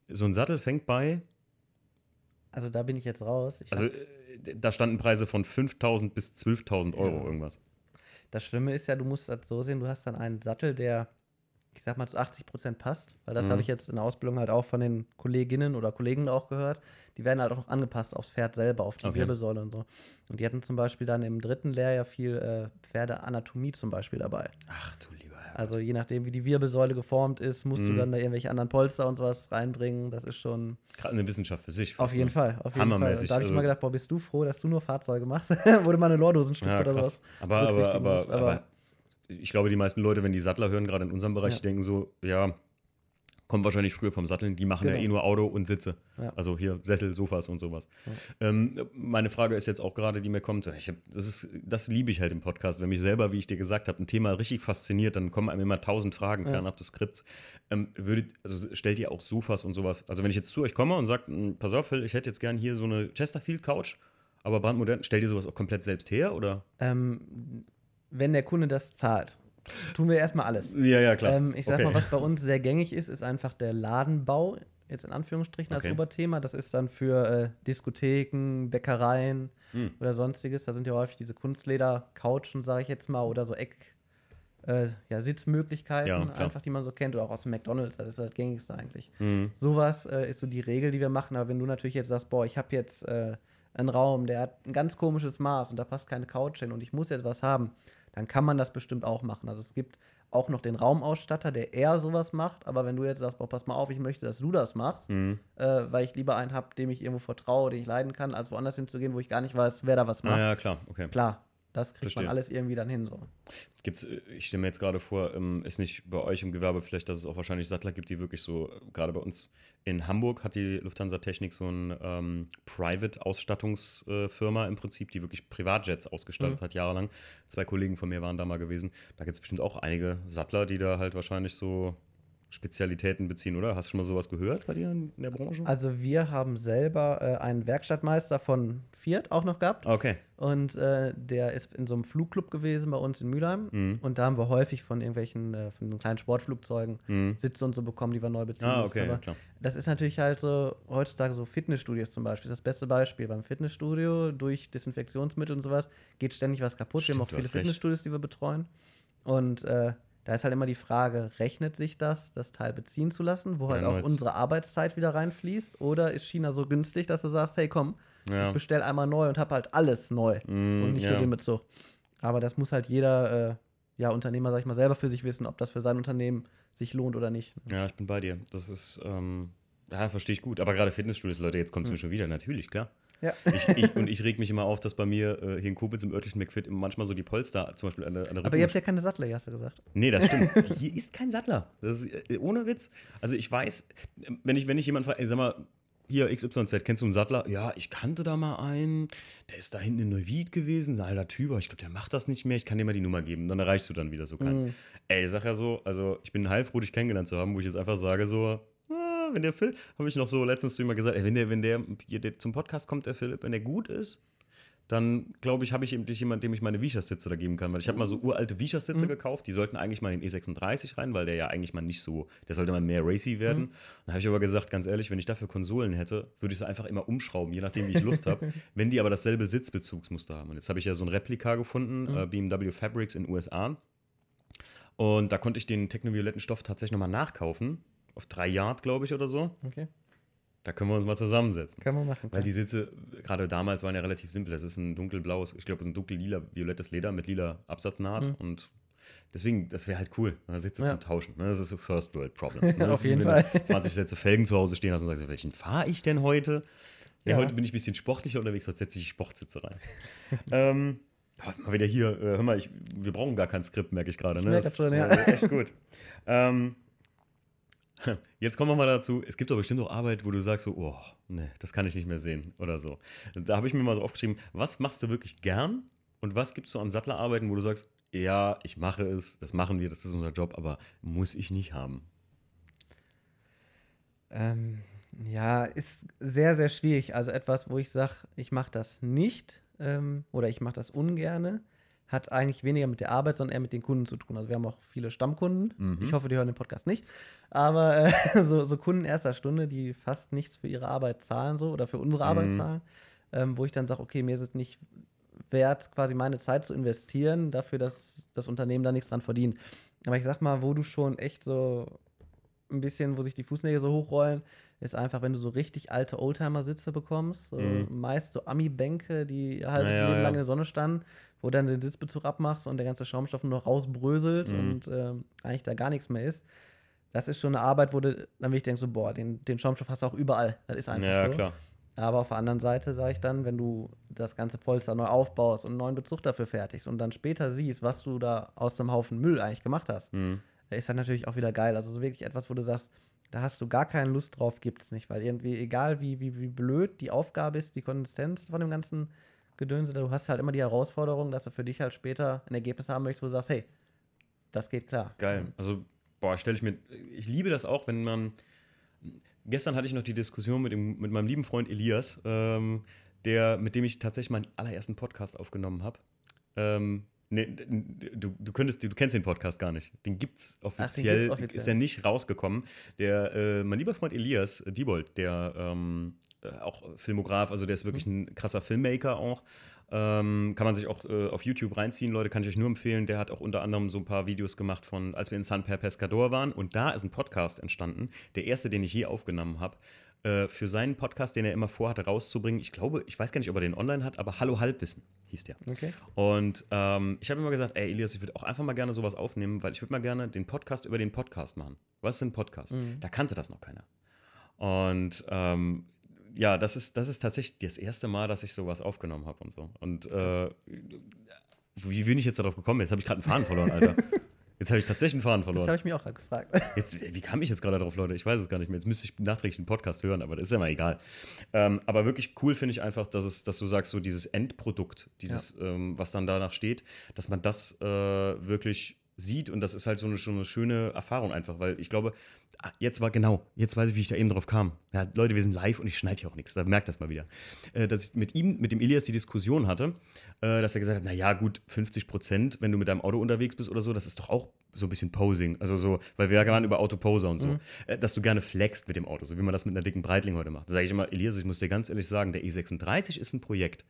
Speaker 1: so ein Sattel fängt bei,
Speaker 2: Also da bin ich jetzt raus. Ich
Speaker 1: also äh, da standen Preise von 5.000 bis 12.000 Euro
Speaker 2: Ja.
Speaker 1: irgendwas.
Speaker 2: das Schlimme ist ja, du musst das so sehen, du hast dann einen Sattel, der, ich sag mal, zu 80 Prozent passt. Weil das
Speaker 1: Mhm.
Speaker 2: habe ich jetzt in der Ausbildung halt auch von den Kolleginnen oder Kollegen auch gehört. Die werden halt auch noch angepasst aufs Pferd selber, auf die
Speaker 1: Okay.
Speaker 2: Wirbelsäule und so. Und die hatten zum Beispiel dann im dritten Lehrjahr viel äh, Pferdeanatomie zum Beispiel dabei.
Speaker 1: Ach du lieber Herr.
Speaker 2: Also je nachdem, wie die Wirbelsäule geformt ist, musst du
Speaker 1: Mhm.
Speaker 2: dann da irgendwelche anderen Polster und sowas reinbringen. Das ist schon
Speaker 1: Gerade eine Wissenschaft für sich.
Speaker 2: auf jeden
Speaker 1: ne?
Speaker 2: Fall. Auf jeden Fall.
Speaker 1: Hammermäßig,
Speaker 2: Und da habe ich
Speaker 1: also-
Speaker 2: mal gedacht, boah, bist du froh, dass du nur Fahrzeuge machst, (laughs) wo du mal eine Lordosenstütze
Speaker 1: Ja,
Speaker 2: oder sowas
Speaker 1: Aber, aber, aber,
Speaker 2: musst.
Speaker 1: aber ich glaube, die meisten Leute, wenn die Sattler hören, gerade in unserem Bereich,
Speaker 2: Ja.
Speaker 1: die denken so, ja, kommt wahrscheinlich früher vom Satteln, die machen ja
Speaker 2: Genau.
Speaker 1: eh nur Auto und Sitze.
Speaker 2: Ja.
Speaker 1: Also hier Sessel, Sofas und sowas. Ähm, meine Frage ist jetzt auch gerade, die mir kommt, ich hab, das, ist, das liebe ich halt im Podcast, wenn mich selber, wie ich dir gesagt habe, ein Thema richtig fasziniert, dann kommen einem immer tausend Fragen
Speaker 2: Ja.
Speaker 1: fernab des Skripts. Ähm, würdet, also stellt ihr auch Sofas und sowas, also wenn ich jetzt zu euch komme und sage, pass auf, Phil, ich hätte jetzt gern hier so eine Chesterfield-Couch, aber brandmodern, stellt ihr sowas auch komplett selbst her, oder?
Speaker 2: Ähm, wenn der Kunde das zahlt, tun wir erstmal alles.
Speaker 1: Ja, ja, klar.
Speaker 2: Ähm, ich sag
Speaker 1: Okay.
Speaker 2: mal, was bei uns sehr gängig ist, ist einfach der Ladenbau, jetzt in Anführungsstrichen als
Speaker 1: Okay.
Speaker 2: Oberthema. Das ist dann für äh, Diskotheken, Bäckereien
Speaker 1: Hm.
Speaker 2: oder sonstiges. Da sind ja häufig diese Kunstleder-Couchen, sage ich jetzt mal, oder so Eck. Äh, ja, Sitzmöglichkeiten,
Speaker 1: Ja,
Speaker 2: einfach, die man so kennt, oder auch aus dem McDonalds, das ist das gängigste eigentlich.
Speaker 1: Mhm.
Speaker 2: Sowas äh, ist so die Regel, die wir machen. Aber wenn du natürlich jetzt sagst, boah, ich habe jetzt äh, einen Raum, der hat ein ganz komisches Maß und da passt keine Couch hin und ich muss jetzt was haben, dann kann man das bestimmt auch machen. Also es gibt auch noch den Raumausstatter, der eher sowas macht. Aber wenn du jetzt sagst, boah, pass mal auf, ich möchte, dass du das machst,
Speaker 1: Mhm.
Speaker 2: äh, weil ich lieber einen habe, dem ich irgendwo vertraue, den ich leiden kann, als woanders hinzugehen, wo ich gar nicht weiß, wer da was macht.
Speaker 1: Ah, ja, klar, okay.
Speaker 2: Klar, das kriegt
Speaker 1: Verstehe.
Speaker 2: man alles irgendwie dann hin. So.
Speaker 1: Gibt's, äh, ich stelle mir jetzt gerade vor, ähm, ist nicht bei euch im Gewerbe vielleicht, dass es auch wahrscheinlich Sattler gibt, die wirklich so, äh, gerade bei uns in Hamburg hat die Lufthansa Technik so eine ähm, Private-Ausstattungsfirma im Prinzip, die wirklich Privatjets ausgestattet
Speaker 2: Mhm.
Speaker 1: hat, jahrelang. Zwei Kollegen von mir waren da mal gewesen. Da gibt es bestimmt auch einige Sattler, die da halt wahrscheinlich so Spezialitäten beziehen, oder? Hast du schon mal sowas gehört bei dir in der Branche?
Speaker 2: Also wir haben selber äh, einen Werkstattmeister von Fiat auch noch gehabt.
Speaker 1: Okay.
Speaker 2: Und äh, der ist in so einem Flugclub gewesen bei uns in Mülheim.
Speaker 1: Mhm.
Speaker 2: Und da haben wir häufig von irgendwelchen, äh, von kleinen Sportflugzeugen
Speaker 1: Mhm.
Speaker 2: Sitze und so bekommen, die wir neu beziehen
Speaker 1: Ah,
Speaker 2: mussten.
Speaker 1: okay, ja,
Speaker 2: Aber
Speaker 1: klar.
Speaker 2: das ist natürlich halt so, heutzutage so Fitnessstudios zum Beispiel, ist das beste Beispiel. Beim Fitnessstudio, durch Desinfektionsmittel und so was, geht ständig was kaputt. wir haben
Speaker 1: Stimmt,
Speaker 2: auch viele
Speaker 1: recht.
Speaker 2: Fitnessstudios, die wir betreuen. Und äh, da ist halt immer die Frage, rechnet sich das, das Teil beziehen zu lassen, wo halt
Speaker 1: Ja,
Speaker 2: auch unsere Arbeitszeit wieder reinfließt? Oder ist China so günstig, dass du sagst, hey komm,
Speaker 1: Ja.
Speaker 2: ich bestelle einmal neu und habe halt alles neu
Speaker 1: Mm,
Speaker 2: und nicht
Speaker 1: ja.
Speaker 2: nur den Bezug. Aber das muss halt jeder äh, ja, Unternehmer, sag ich mal, selber für sich wissen, ob das für sein Unternehmen sich lohnt oder nicht.
Speaker 1: Ja, ich bin bei dir. Das ist, ähm, ja, verstehe ich gut. Aber gerade Fitnessstudios, Leute, jetzt kommt es mir schon wieder. Natürlich, klar.
Speaker 2: Ja.
Speaker 1: Ich, ich, und ich reg mich immer auf, dass bei mir äh, hier in Koblenz im örtlichen McFit immer manchmal so die Polster zum Beispiel an der, an der
Speaker 2: Aber ihr habt ja keine Sattler, hast du gesagt.
Speaker 1: Nee, das stimmt. (laughs) Hier ist kein Sattler. Das ist, äh, ohne Witz. Also ich weiß, äh, wenn ich, wenn ich jemanden frage, ey, sag mal, hier XYZ, kennst du einen Sattler? Ja, ich kannte da mal einen, der ist da hinten in Neuwied gewesen, ein alter Typ, ich glaube, der macht das nicht mehr, ich kann dir mal die Nummer geben. Dann erreichst du dann wieder so keinen.
Speaker 2: Mhm.
Speaker 1: Ey, ich sag ja so, also ich bin heilfroh, dich kennengelernt zu haben, wo ich jetzt einfach sage so, ah, wenn der Phil, habe ich noch so letztens zu ihm mal gesagt, ey, wenn der, wenn der, der zum Podcast kommt, der Philipp, wenn der gut ist, dann glaube ich, habe ich eben jemanden, dem ich meine Vichas-Sitze da geben kann. Weil ich habe mal so uralte Vichas-Sitze
Speaker 2: Mhm.
Speaker 1: gekauft, die sollten eigentlich mal in den E36 rein, weil der ja eigentlich mal nicht so, der sollte mal mehr racy werden.
Speaker 2: Mhm.
Speaker 1: Dann habe ich aber gesagt, ganz ehrlich, wenn ich dafür Konsolen hätte, würde ich sie einfach immer umschrauben, je nachdem, wie ich Lust habe, (laughs) (laughs) wenn die aber dasselbe Sitzbezugsmuster haben. Und jetzt habe ich ja so ein Replika gefunden,
Speaker 2: Mhm.
Speaker 1: äh, BMW Fabrics in den USA. Und da konnte ich den technovioletten Stoff tatsächlich nochmal nachkaufen. Auf drei Yard, glaube ich, oder so.
Speaker 2: Okay,
Speaker 1: Da können wir uns mal zusammensetzen.
Speaker 2: kann man machen.
Speaker 1: Weil die Sitze, gerade damals, waren ja relativ simpel. Das ist ein dunkelblaues, ich glaube, ein dunkel-lila, violettes Leder mit lila Absatznaht.
Speaker 2: Mhm.
Speaker 1: Und deswegen, das wäre halt cool, ne, Sitze
Speaker 2: Ja.
Speaker 1: zum Tauschen. Ne? Das ist so First World Problems. Ne? Das (laughs)
Speaker 2: Auf jeden
Speaker 1: wenn du
Speaker 2: Fall. (laughs)
Speaker 1: 20 Sätze Felgen zu Hause stehen hast und sagst, welchen fahre ich denn heute? Ja,
Speaker 2: Ja.
Speaker 1: heute bin ich ein bisschen sportlicher unterwegs, heute setze ich Sportsitze rein. (laughs) ähm, Mal wieder hier, äh, hör mal, ich, wir brauchen gar kein Skript, merke ich gerade. Ne?
Speaker 2: merke das schon, ja.
Speaker 1: äh, echt gut. ähm, (laughs) jetzt kommen wir mal dazu. Es gibt doch bestimmt auch Arbeit, wo du sagst so, oh, ne, das kann ich nicht mehr sehen oder so. Da habe ich mir mal so aufgeschrieben, was machst du wirklich gern und was gibst du an Sattlerarbeiten, wo du sagst, ja, ich mache es, das machen wir, das ist unser Job, aber muss ich nicht haben.
Speaker 2: Ähm, ja, ist sehr, sehr schwierig. Also etwas, wo ich sage, ich mache das nicht ähm, oder ich mache das ungerne, hat eigentlich weniger mit der Arbeit, sondern eher mit den Kunden zu tun. Also wir haben auch viele Stammkunden.
Speaker 1: Mhm.
Speaker 2: Ich hoffe, die hören den Podcast nicht. Aber äh, (laughs) so, so Kunden erster Stunde, die fast nichts für ihre Arbeit zahlen so oder für unsere Arbeit
Speaker 1: Mhm.
Speaker 2: zahlen, ähm, wo ich dann sage, okay, mir ist es nicht wert, quasi meine Zeit zu investieren, dafür, dass das Unternehmen da nichts dran verdient. Aber ich sag mal, wo du schon echt so ein bisschen, wo sich die Fußnägel so hochrollen, ist einfach, wenn du so richtig alte Oldtimer-Sitze bekommst, so
Speaker 1: Mhm.
Speaker 2: meist so Ami-Bänke, die halt
Speaker 1: Ja, ja,
Speaker 2: Leben
Speaker 1: ja.
Speaker 2: lang in der Sonne standen, wo dann den Sitzbezug abmachst und der ganze Schaumstoff nur noch rausbröselt
Speaker 1: Mhm.
Speaker 2: und ähm, eigentlich da gar nichts mehr ist. Das ist schon eine Arbeit, wo du dann wirklich denkst, so, boah, den, den Schaumstoff hast du auch überall. Das ist einfach
Speaker 1: ja,
Speaker 2: so.
Speaker 1: klar.
Speaker 2: Aber auf der anderen Seite sage ich dann, wenn du das ganze Polster neu aufbaust und einen neuen Bezug dafür fertigst und dann später siehst, was du da aus dem Haufen Müll eigentlich gemacht hast,
Speaker 1: Mhm.
Speaker 2: ist das natürlich auch wieder geil. Also so wirklich etwas, wo du sagst, da hast du gar keine Lust drauf, gibt es nicht. Weil irgendwie, egal wie, wie, wie blöd die Aufgabe ist, die Konsistenz von dem ganzen Gedönse, du hast halt immer die Herausforderung, dass du für dich halt später ein Ergebnis haben möchtest, wo du sagst, hey, das geht klar.
Speaker 1: Geil. Also, boah, stelle ich mir. Ich liebe das auch, wenn man. Gestern hatte ich noch die Diskussion mit, dem, mit meinem lieben Freund Elias, ähm, der, mit dem ich tatsächlich meinen allerersten Podcast aufgenommen habe. Ähm, nee, du, du, könntest, du kennst den Podcast gar nicht. Den gibt's offiziell,
Speaker 2: gibt's offiziell.
Speaker 1: ist er nicht rausgekommen. Der, äh, mein lieber Freund Elias äh, Diebold, der ähm, äh, auch Filmograf, also der ist wirklich ein krasser Filmmaker auch. Ähm, kann man sich auch äh, auf YouTube reinziehen, Leute, kann ich euch nur empfehlen. Der hat auch unter anderem so ein paar Videos gemacht von, als wir in San Per Pescador waren. Und da ist ein Podcast entstanden, der erste, den ich je aufgenommen habe, äh, für seinen Podcast, den er immer vorhatte rauszubringen. Ich glaube, ich weiß gar nicht, ob er den online hat, aber Hallo Halbwissen hieß der.
Speaker 2: Okay.
Speaker 1: Und ähm, ich habe immer gesagt, ey Elias, ich würde auch einfach mal gerne sowas aufnehmen, weil ich würde mal gerne den Podcast über den Podcast machen. Was ist ein Podcast?
Speaker 2: Mhm.
Speaker 1: Da kannte das noch keiner. Und ähm, ja, das ist, das ist tatsächlich das erste Mal, dass ich sowas aufgenommen habe und so. Und äh, wie bin ich jetzt darauf gekommen? Jetzt habe ich gerade einen Faden verloren, Alter. (laughs) Jetzt habe ich tatsächlich einen Faden
Speaker 2: Das
Speaker 1: verloren.
Speaker 2: habe ich mir auch gerade gefragt. (laughs)
Speaker 1: Jetzt, wie kam ich jetzt gerade darauf, Leute? Ich weiß es gar nicht mehr. Jetzt müsste ich nachträglich einen Podcast hören, aber das ist ja mal egal. Ähm, aber wirklich cool finde ich einfach, dass, es, dass du sagst, so dieses Endprodukt, dieses, ähm, was dann danach steht, dass man das äh, wirklich sieht und das ist halt so eine, schon eine schöne Erfahrung einfach, weil ich glaube, ah, jetzt war genau, jetzt weiß ich, wie ich da eben drauf kam. Ja, Leute, wir sind live und ich schneide hier auch nichts, da merkt das mal wieder. Äh, dass ich mit ihm, mit dem Elias die Diskussion hatte, äh, dass er gesagt hat, naja gut, 50 Prozent, wenn du mit deinem Auto unterwegs bist oder so, das ist doch auch so ein bisschen Posing, also so, weil wir ja waren über Autoposer und so, äh, dass du gerne flexst mit dem Auto, so wie man das mit einer dicken Breitling heute macht. Da sage ich immer, Elias, ich muss dir ganz ehrlich sagen, der E36 ist ein Projekt,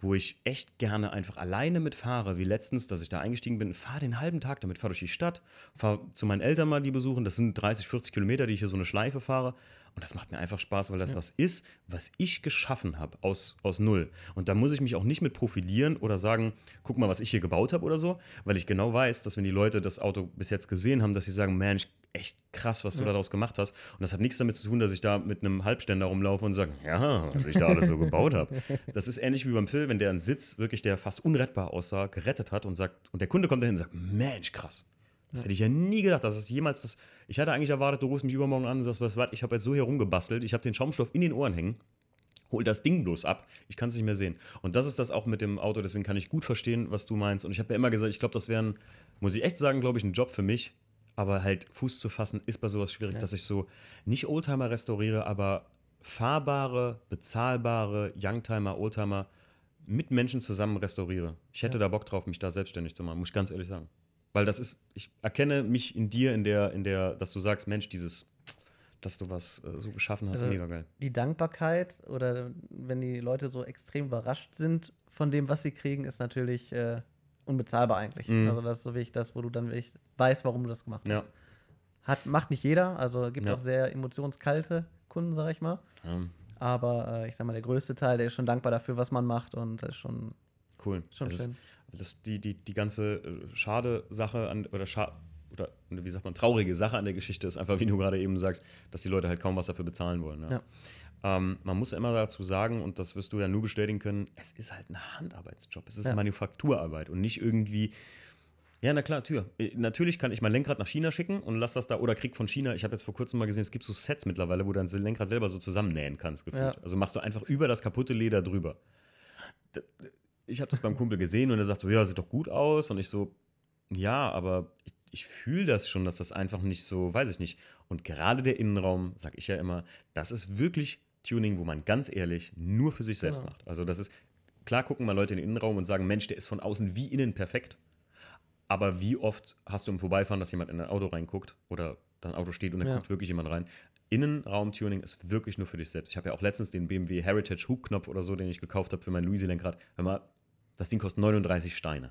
Speaker 1: wo ich echt gerne einfach alleine mitfahre, wie letztens, dass ich da eingestiegen bin, fahre den halben Tag damit, fahre durch die Stadt, fahre zu meinen Eltern mal die besuchen, das sind 30, 40 Kilometer, die ich hier so eine Schleife fahre. Und das macht mir einfach Spaß, weil das was ist, was ich geschaffen habe aus, aus Null. Und da muss ich mich auch nicht mit profilieren oder sagen, guck mal, was ich hier gebaut habe oder so, weil ich genau weiß, dass wenn die Leute das Auto bis jetzt gesehen haben, dass sie sagen, Mensch, echt krass, was du daraus gemacht hast. Und das hat nichts damit zu tun, dass ich da mit einem Halbständer rumlaufe und sage, ja, was ich da alles so gebaut habe. (laughs) Das ist ähnlich wie beim Phil, wenn der einen Sitz wirklich, der fast unrettbar aussah, gerettet hat und sagt, und der Kunde kommt dahin und sagt, Mensch, krass. Das hätte ich ja nie gedacht, dass es jemals das. Ich hatte eigentlich erwartet, du rufst mich übermorgen an und sagst, was was, ich habe jetzt so hier rumgebastelt, ich habe den Schaumstoff in den Ohren hängen, hol das Ding bloß ab, ich kann es nicht mehr sehen. Und das ist das auch mit dem Auto, deswegen kann ich gut verstehen, was du meinst. Und ich habe ja immer gesagt, ich glaube, das wäre ein, muss ich echt sagen, glaube ich, ein Job für mich. Aber halt Fuß zu fassen ist bei sowas schwierig,
Speaker 2: Ja.
Speaker 1: dass ich so nicht Oldtimer restauriere, aber fahrbare, bezahlbare Youngtimer, Oldtimer mit Menschen zusammen restauriere. Ich hätte da Bock drauf, mich da selbstständig zu machen, muss ich ganz ehrlich sagen. Weil das ist, ich erkenne mich in dir, in der, in der, dass du sagst, Mensch, dieses, dass du was äh, so geschaffen hast,
Speaker 2: Also,
Speaker 1: mega geil.
Speaker 2: die Dankbarkeit oder wenn die Leute so extrem überrascht sind von dem, was sie kriegen, ist natürlich äh, unbezahlbar eigentlich.
Speaker 1: Mhm.
Speaker 2: Also das ist so wirklich das, wo du dann wirklich weißt, warum du das gemacht
Speaker 1: Ja.
Speaker 2: hast. Hat, macht nicht jeder, also gibt
Speaker 1: Ja.
Speaker 2: auch sehr emotionskalte Kunden, sag ich mal.
Speaker 1: Ja,
Speaker 2: Aber äh, ich sag mal, der größte Teil, der ist schon dankbar dafür, was man macht und das ist schon,
Speaker 1: cool.
Speaker 2: schon
Speaker 1: das
Speaker 2: schön.
Speaker 1: Ist, das, die, die, die ganze äh, schade Sache an, oder, scha oder wie sagt man, traurige Sache an der Geschichte ist einfach, wie du gerade eben sagst, dass die Leute halt kaum was dafür bezahlen wollen. Ja. Ähm, man muss ja immer dazu sagen, und das wirst du ja nur bestätigen können, es ist halt ein Handarbeitsjob. Es ist
Speaker 2: Ja.
Speaker 1: Manufakturarbeit und nicht irgendwie. Ja, na klar, Tür. Äh, Natürlich kann ich mein Lenkrad nach China schicken und lass das da oder krieg von China. Ich habe jetzt vor kurzem mal gesehen, es gibt so Sets mittlerweile, wo du dein Lenkrad selber so zusammennähen kannst, gefühlt.
Speaker 2: Ja.
Speaker 1: Also machst du einfach über das kaputte Leder drüber. Ich habe das beim Kumpel gesehen und er sagt so, ja, sieht doch gut aus. Und ich so, ja, aber ich, ich fühle das schon, dass das einfach nicht so, weiß ich nicht. Und gerade der Innenraum, sag ich ja immer, das ist wirklich Tuning, wo man ganz ehrlich nur für sich selbst
Speaker 2: Genau.
Speaker 1: macht. Also das ist, klar gucken mal Leute in den Innenraum und sagen, Mensch, der ist von außen wie innen perfekt. Aber wie oft hast du im Vorbeifahren, dass jemand in ein Auto reinguckt oder dein Auto steht und da
Speaker 2: Ja.
Speaker 1: guckt wirklich jemand rein? Innenraumtuning ist wirklich nur für dich selbst. Ich habe ja auch letztens den BMW Heritage Hubknopf oder so, den ich gekauft habe für mein Luisi-Lenkrad. Hör mal, das Ding kostet 39 Steine.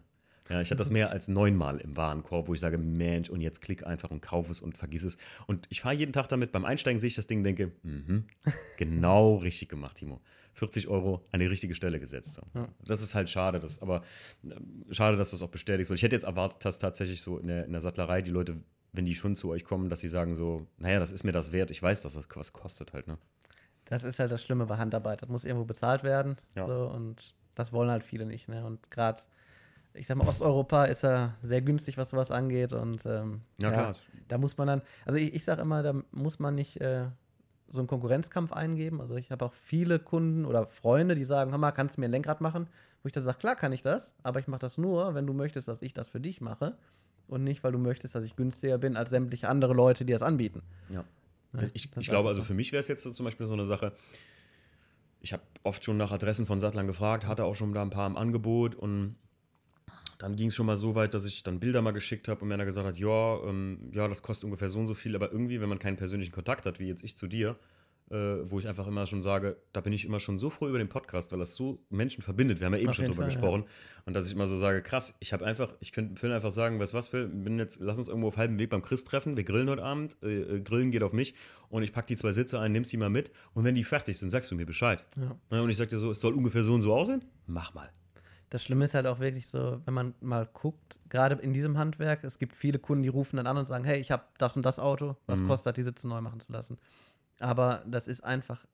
Speaker 1: Ja, ich hatte das mehr als neunmal im Warenkorb, wo ich sage, Mensch, und jetzt klick einfach und kauf es und vergiss es. Und ich fahre jeden Tag damit. Beim Einsteigen sehe ich das Ding und denke, mhm, (laughs) genau richtig gemacht, Timo. 40 Euro an die richtige Stelle gesetzt.
Speaker 2: Ja.
Speaker 1: Das ist halt schade, das, aber ähm, schade, dass du es auch bestätigst, weil ich hätte jetzt erwartet, dass tatsächlich so in der, in der Sattlerei die Leute, wenn die schon zu euch kommen, dass sie sagen so, naja, das ist mir das wert, ich weiß, dass das was kostet halt, ne?
Speaker 2: Das ist halt das Schlimme bei Handarbeit. Das muss irgendwo bezahlt werden.
Speaker 1: Ja.
Speaker 2: So, und das wollen halt viele nicht. Ne? Und gerade, ich sag mal, Osteuropa ist ja sehr günstig, was sowas angeht. Und ähm,
Speaker 1: Ja, klar.
Speaker 2: da muss man dann, also ich, ich sage immer, da muss man nicht äh, so einen Konkurrenzkampf eingeben. Also ich habe auch viele Kunden oder Freunde, die sagen, hör mal, kannst du mir ein Lenkrad machen? Wo ich dann sage, klar kann ich das, aber ich mache das nur, wenn du möchtest, dass ich das für dich mache. Und nicht, weil du möchtest, dass ich günstiger bin als sämtliche andere Leute, die das anbieten.
Speaker 1: Ja.
Speaker 2: Ne?
Speaker 1: Ich, ich glaube, also
Speaker 2: so.
Speaker 1: für mich wäre es jetzt so zum Beispiel so eine Sache. Ich habe oft schon nach Adressen von Sattlern gefragt, hatte auch schon da ein paar im Angebot und dann ging es schon mal so weit, dass ich dann Bilder mal geschickt habe und mir einer gesagt hat, ja, ähm, ja, das kostet ungefähr so und so viel, aber irgendwie, wenn man keinen persönlichen Kontakt hat, wie jetzt ich zu dir, äh, wo ich einfach immer schon sage, da bin ich immer schon so froh über den Podcast, weil das so Menschen verbindet. Wir haben ja eben
Speaker 2: Auf
Speaker 1: schon drüber
Speaker 2: Fall,
Speaker 1: gesprochen. Und dass ich immer so sage, krass, ich habe einfach, ich könnte Phil einfach sagen, weißt du was, Phil, bin jetzt, lass uns irgendwo auf halbem Weg beim Chris treffen, wir grillen heute Abend, äh, äh, grillen geht auf mich und ich packe die zwei Sitze ein, nimmst die mal mit und wenn die fertig sind, sagst du mir Bescheid.
Speaker 2: Ja.
Speaker 1: Ja, und ich sag dir so, es soll ungefähr so und so aussehen, mach mal.
Speaker 2: Das Schlimme ist halt auch wirklich so, wenn man mal guckt, gerade in diesem Handwerk, es gibt viele Kunden, die rufen dann an und sagen, hey, ich habe das und das Auto, was
Speaker 1: Mhm.
Speaker 2: kostet, die Sitze neu machen zu lassen. Aber das ist einfach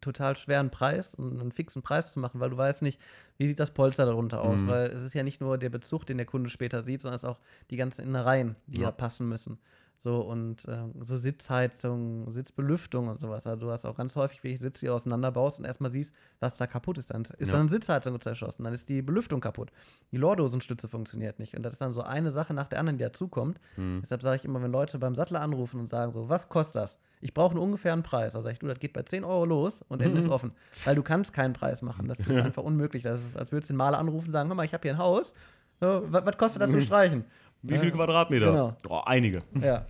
Speaker 2: total schwer, einen Preis und einen fixen Preis zu machen, weil du weißt nicht, wie sieht das Polster darunter aus,
Speaker 1: Mhm.
Speaker 2: weil es ist ja nicht nur der Bezug, den der Kunde später sieht, sondern es ist auch die ganzen Innereien, die
Speaker 1: Ja.
Speaker 2: ja passen müssen. So und ähm, so Sitzheizung, Sitzbelüftung und sowas. Also du hast auch ganz häufig, wie ich Sitze hier auseinanderbaust und erstmal siehst, was da kaputt ist. Dann ist
Speaker 1: Ja.
Speaker 2: dann Sitzheizung zerschossen, dann ist die Belüftung kaputt. Die Lordosenstütze funktioniert nicht. Und das ist dann so eine Sache nach der anderen, die dazukommt.
Speaker 1: Mhm.
Speaker 2: Deshalb sage ich immer, wenn Leute beim Sattler anrufen und sagen so, was kostet das? Ich brauche einen ungefähren Preis. Da sage ich, du, das geht bei 10 Euro los und Ende ist (laughs) offen. Weil du kannst keinen Preis machen. Das ist einfach unmöglich. Das ist, als würdest du den Maler anrufen und sagen, hör mal, ich habe hier ein Haus. So, was, was kostet das zu (laughs) streichen?
Speaker 1: Wie viele. Quadratmeter?
Speaker 2: Genau.
Speaker 1: Oh, einige.
Speaker 2: Ja.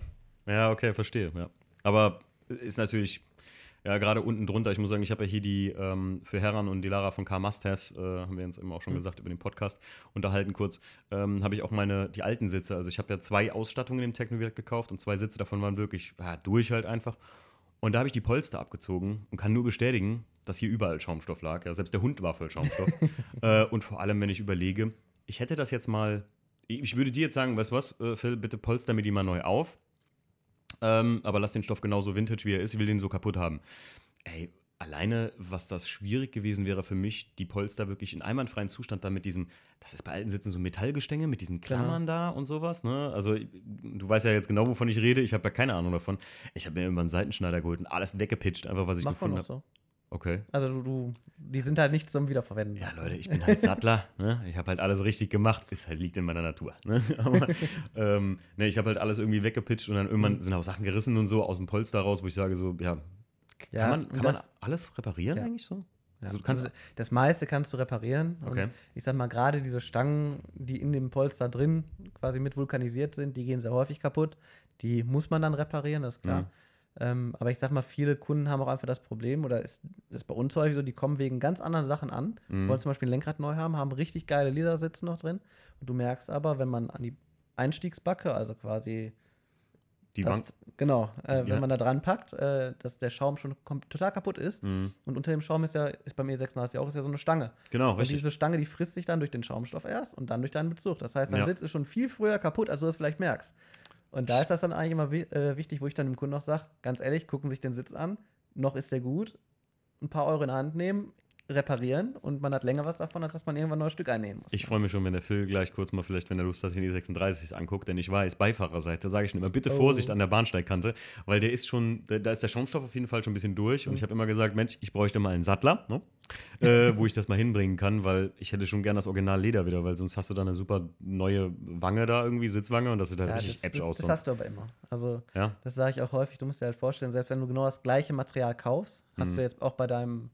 Speaker 1: Ja, okay, verstehe. Ja. Aber ist natürlich, ja, gerade unten drunter, ich muss sagen, ich habe ja hier die ähm, für Herren und die Lara von Must Has, äh, haben wir uns eben auch schon gesagt über den Podcast, unterhalten kurz, ähm, habe ich auch meine, die alten Sitze, also ich habe ja zwei Ausstattungen im Technowirt gekauft und zwei Sitze davon waren wirklich ja, durch halt einfach. Und da habe ich die Polster abgezogen und kann nur bestätigen, dass hier überall Schaumstoff lag. Ja, selbst der Hund war voll Schaumstoff. (laughs) äh, und vor allem, wenn ich überlege, ich hätte das jetzt mal, ich würde dir jetzt sagen, weißt du was, äh, Phil, bitte polster mir die mal neu auf. Ähm, aber lass den Stoff genauso vintage, wie er ist. Ich will den so kaputt haben. Ey, alleine, was das schwierig gewesen wäre für mich, die Polster wirklich in einwandfreien Zustand da mit diesem, das ist bei alten Sitzen so Metallgestänge mit diesen Klammern da und sowas, ne? Also, du weißt ja jetzt genau, wovon ich rede. Ich habe ja keine Ahnung davon. Ich habe mir immer einen Seitenschneider geholt und alles weggepitcht, einfach was ich
Speaker 2: Macht man
Speaker 1: gefunden habe.
Speaker 2: so.
Speaker 1: Okay.
Speaker 2: Also du, du, die sind halt nicht zum Wiederverwenden.
Speaker 1: Ja, Leute, ich bin halt Sattler. (laughs) Ne? Ich habe halt alles richtig gemacht. Ist halt, liegt in meiner Natur. Ne? (laughs) Aber ähm, ne, ich habe halt alles irgendwie weggepitcht und dann
Speaker 2: Mhm.
Speaker 1: irgendwann sind auch Sachen gerissen und so aus dem Polster raus, wo ich sage so, ja,
Speaker 2: Ja,
Speaker 1: kann man, kann man
Speaker 2: das-
Speaker 1: alles reparieren
Speaker 2: Ja.
Speaker 1: eigentlich so?
Speaker 2: Ja.
Speaker 1: Also
Speaker 2: also das meiste kannst du reparieren.
Speaker 1: Okay.
Speaker 2: Ich sag mal, gerade diese Stangen, die in dem Polster drin quasi mit vulkanisiert sind, die gehen sehr häufig kaputt. Die muss man dann reparieren, das ist klar.
Speaker 1: Mhm.
Speaker 2: Ähm, aber ich sag mal, viele Kunden haben auch einfach das Problem, oder ist, ist bei uns häufig so, die kommen wegen ganz anderen Sachen an,
Speaker 1: Mhm.
Speaker 2: wollen zum Beispiel ein Lenkrad neu haben, haben richtig geile Ledersitze noch drin. Und du merkst aber, wenn man an die Einstiegsbacke, also quasi
Speaker 1: die
Speaker 2: das,
Speaker 1: Bank.
Speaker 2: genau, äh,
Speaker 1: Ja.
Speaker 2: wenn man da dran packt, äh, dass der Schaum schon total kaputt ist.
Speaker 1: Mhm.
Speaker 2: Und unter dem Schaum ist ja, ist beim E36 auch, ist ja so eine Stange.
Speaker 1: Genau,
Speaker 2: Und
Speaker 1: richtig.
Speaker 2: diese Stange, die frisst sich dann durch den Schaumstoff erst und dann durch deinen Bezug. Das heißt, dein
Speaker 1: Ja.
Speaker 2: Sitz ist schon viel früher kaputt, als du es vielleicht merkst. Und da ist das dann eigentlich immer äh, wichtig, wo ich dann dem Kunden noch sage, ganz ehrlich, gucken sich den Sitz an, noch ist der gut, ein paar Euro in die Hand nehmen, reparieren und man hat länger was davon, als dass man irgendwann ein neues Stück einnehmen muss.
Speaker 1: Ich freue mich schon, wenn der Phil gleich kurz mal vielleicht, wenn er Lust hat, den E36 anguckt, denn ich weiß, Beifahrerseite, sage ich schon immer, bitte
Speaker 2: Oh.
Speaker 1: Vorsicht an der Bahnsteigkante, weil der ist schon, da ist der Schaumstoff auf jeden Fall schon ein bisschen durch und
Speaker 2: Mhm.
Speaker 1: ich habe immer gesagt, Mensch, ich bräuchte mal einen Sattler, ne? äh, wo ich das mal hinbringen kann, weil ich hätte schon gern das Original Leder wieder, weil sonst hast du da eine super neue Wange da irgendwie, Sitzwange und das sieht halt
Speaker 2: ja,
Speaker 1: richtig
Speaker 2: das,
Speaker 1: aus.
Speaker 2: das hast du aber immer. Also
Speaker 1: ja?
Speaker 2: Das sage ich auch häufig. Du musst dir halt vorstellen, selbst wenn du genau das gleiche Material kaufst, hast
Speaker 1: Mhm.
Speaker 2: du jetzt auch bei deinem,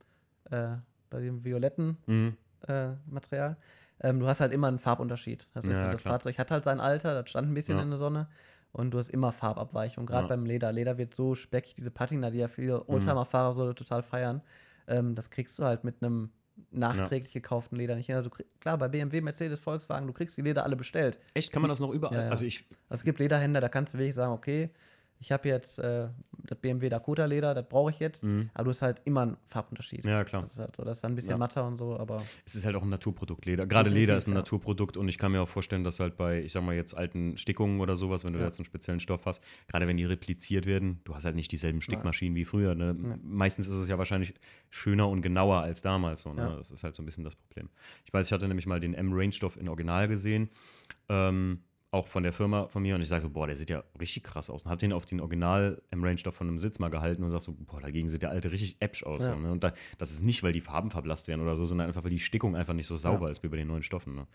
Speaker 2: äh, bei dem violetten
Speaker 1: Mhm.
Speaker 2: äh, Material, ähm, du hast halt immer einen Farbunterschied. Das, ist
Speaker 1: Ja,
Speaker 2: so, das. Fahrzeug hat halt sein Alter, das stand ein bisschen
Speaker 1: Ja.
Speaker 2: in der Sonne und du hast immer Farbabweichung. Gerade
Speaker 1: Ja.
Speaker 2: beim Leder. Leder wird so speckig, diese Patina, die ja
Speaker 1: Mhm.
Speaker 2: viele Oldtimer-Fahrer so total feiern, ähm, das kriegst du halt mit einem nachträglich gekauften Leder nicht hin. Also klar, bei BMW, Mercedes, Volkswagen, du kriegst die Leder alle bestellt.
Speaker 1: Echt, kann man das noch überall? Also ich,
Speaker 2: Also es gibt Lederhändler, da kannst du wirklich sagen, okay, ich habe jetzt äh, das BMW Dakota Leder, das brauche ich jetzt,
Speaker 1: Mhm.
Speaker 2: aber du hast halt immer einen Farbunterschied.
Speaker 1: ja klar.
Speaker 2: Das ist halt so, das ist dann ein bisschen
Speaker 1: Ja.
Speaker 2: matter und so, aber
Speaker 1: Es ist halt auch ein Naturprodukt, Leder. Gerade
Speaker 2: Definitiv,
Speaker 1: Leder ist ein
Speaker 2: ja.
Speaker 1: Naturprodukt und ich kann mir auch vorstellen, dass halt bei, ich sag mal jetzt alten Stickungen oder sowas, wenn du
Speaker 2: Ja.
Speaker 1: jetzt einen speziellen Stoff hast, gerade wenn die repliziert werden, du hast halt nicht dieselben Stickmaschinen wie früher. Ne? Meistens ist es ja wahrscheinlich schöner und genauer als damals. So, ne? Das ist halt so ein bisschen das Problem. Ich weiß, ich hatte nämlich mal den M-Range-Stoff in Original gesehen. Ähm, auch von der Firma von mir und ich sage so, boah, der sieht ja richtig krass aus. Und hab den auf den Original M-Range-Stoff von einem Sitz mal gehalten und sag so, boah, dagegen sieht der alte richtig äpsch aus.
Speaker 2: Ja.
Speaker 1: Ne? Und da, das ist nicht, weil die Farben verblasst werden oder so, sondern einfach, weil die Stickung einfach nicht so sauber ist wie bei den neuen Stoffen. Ne?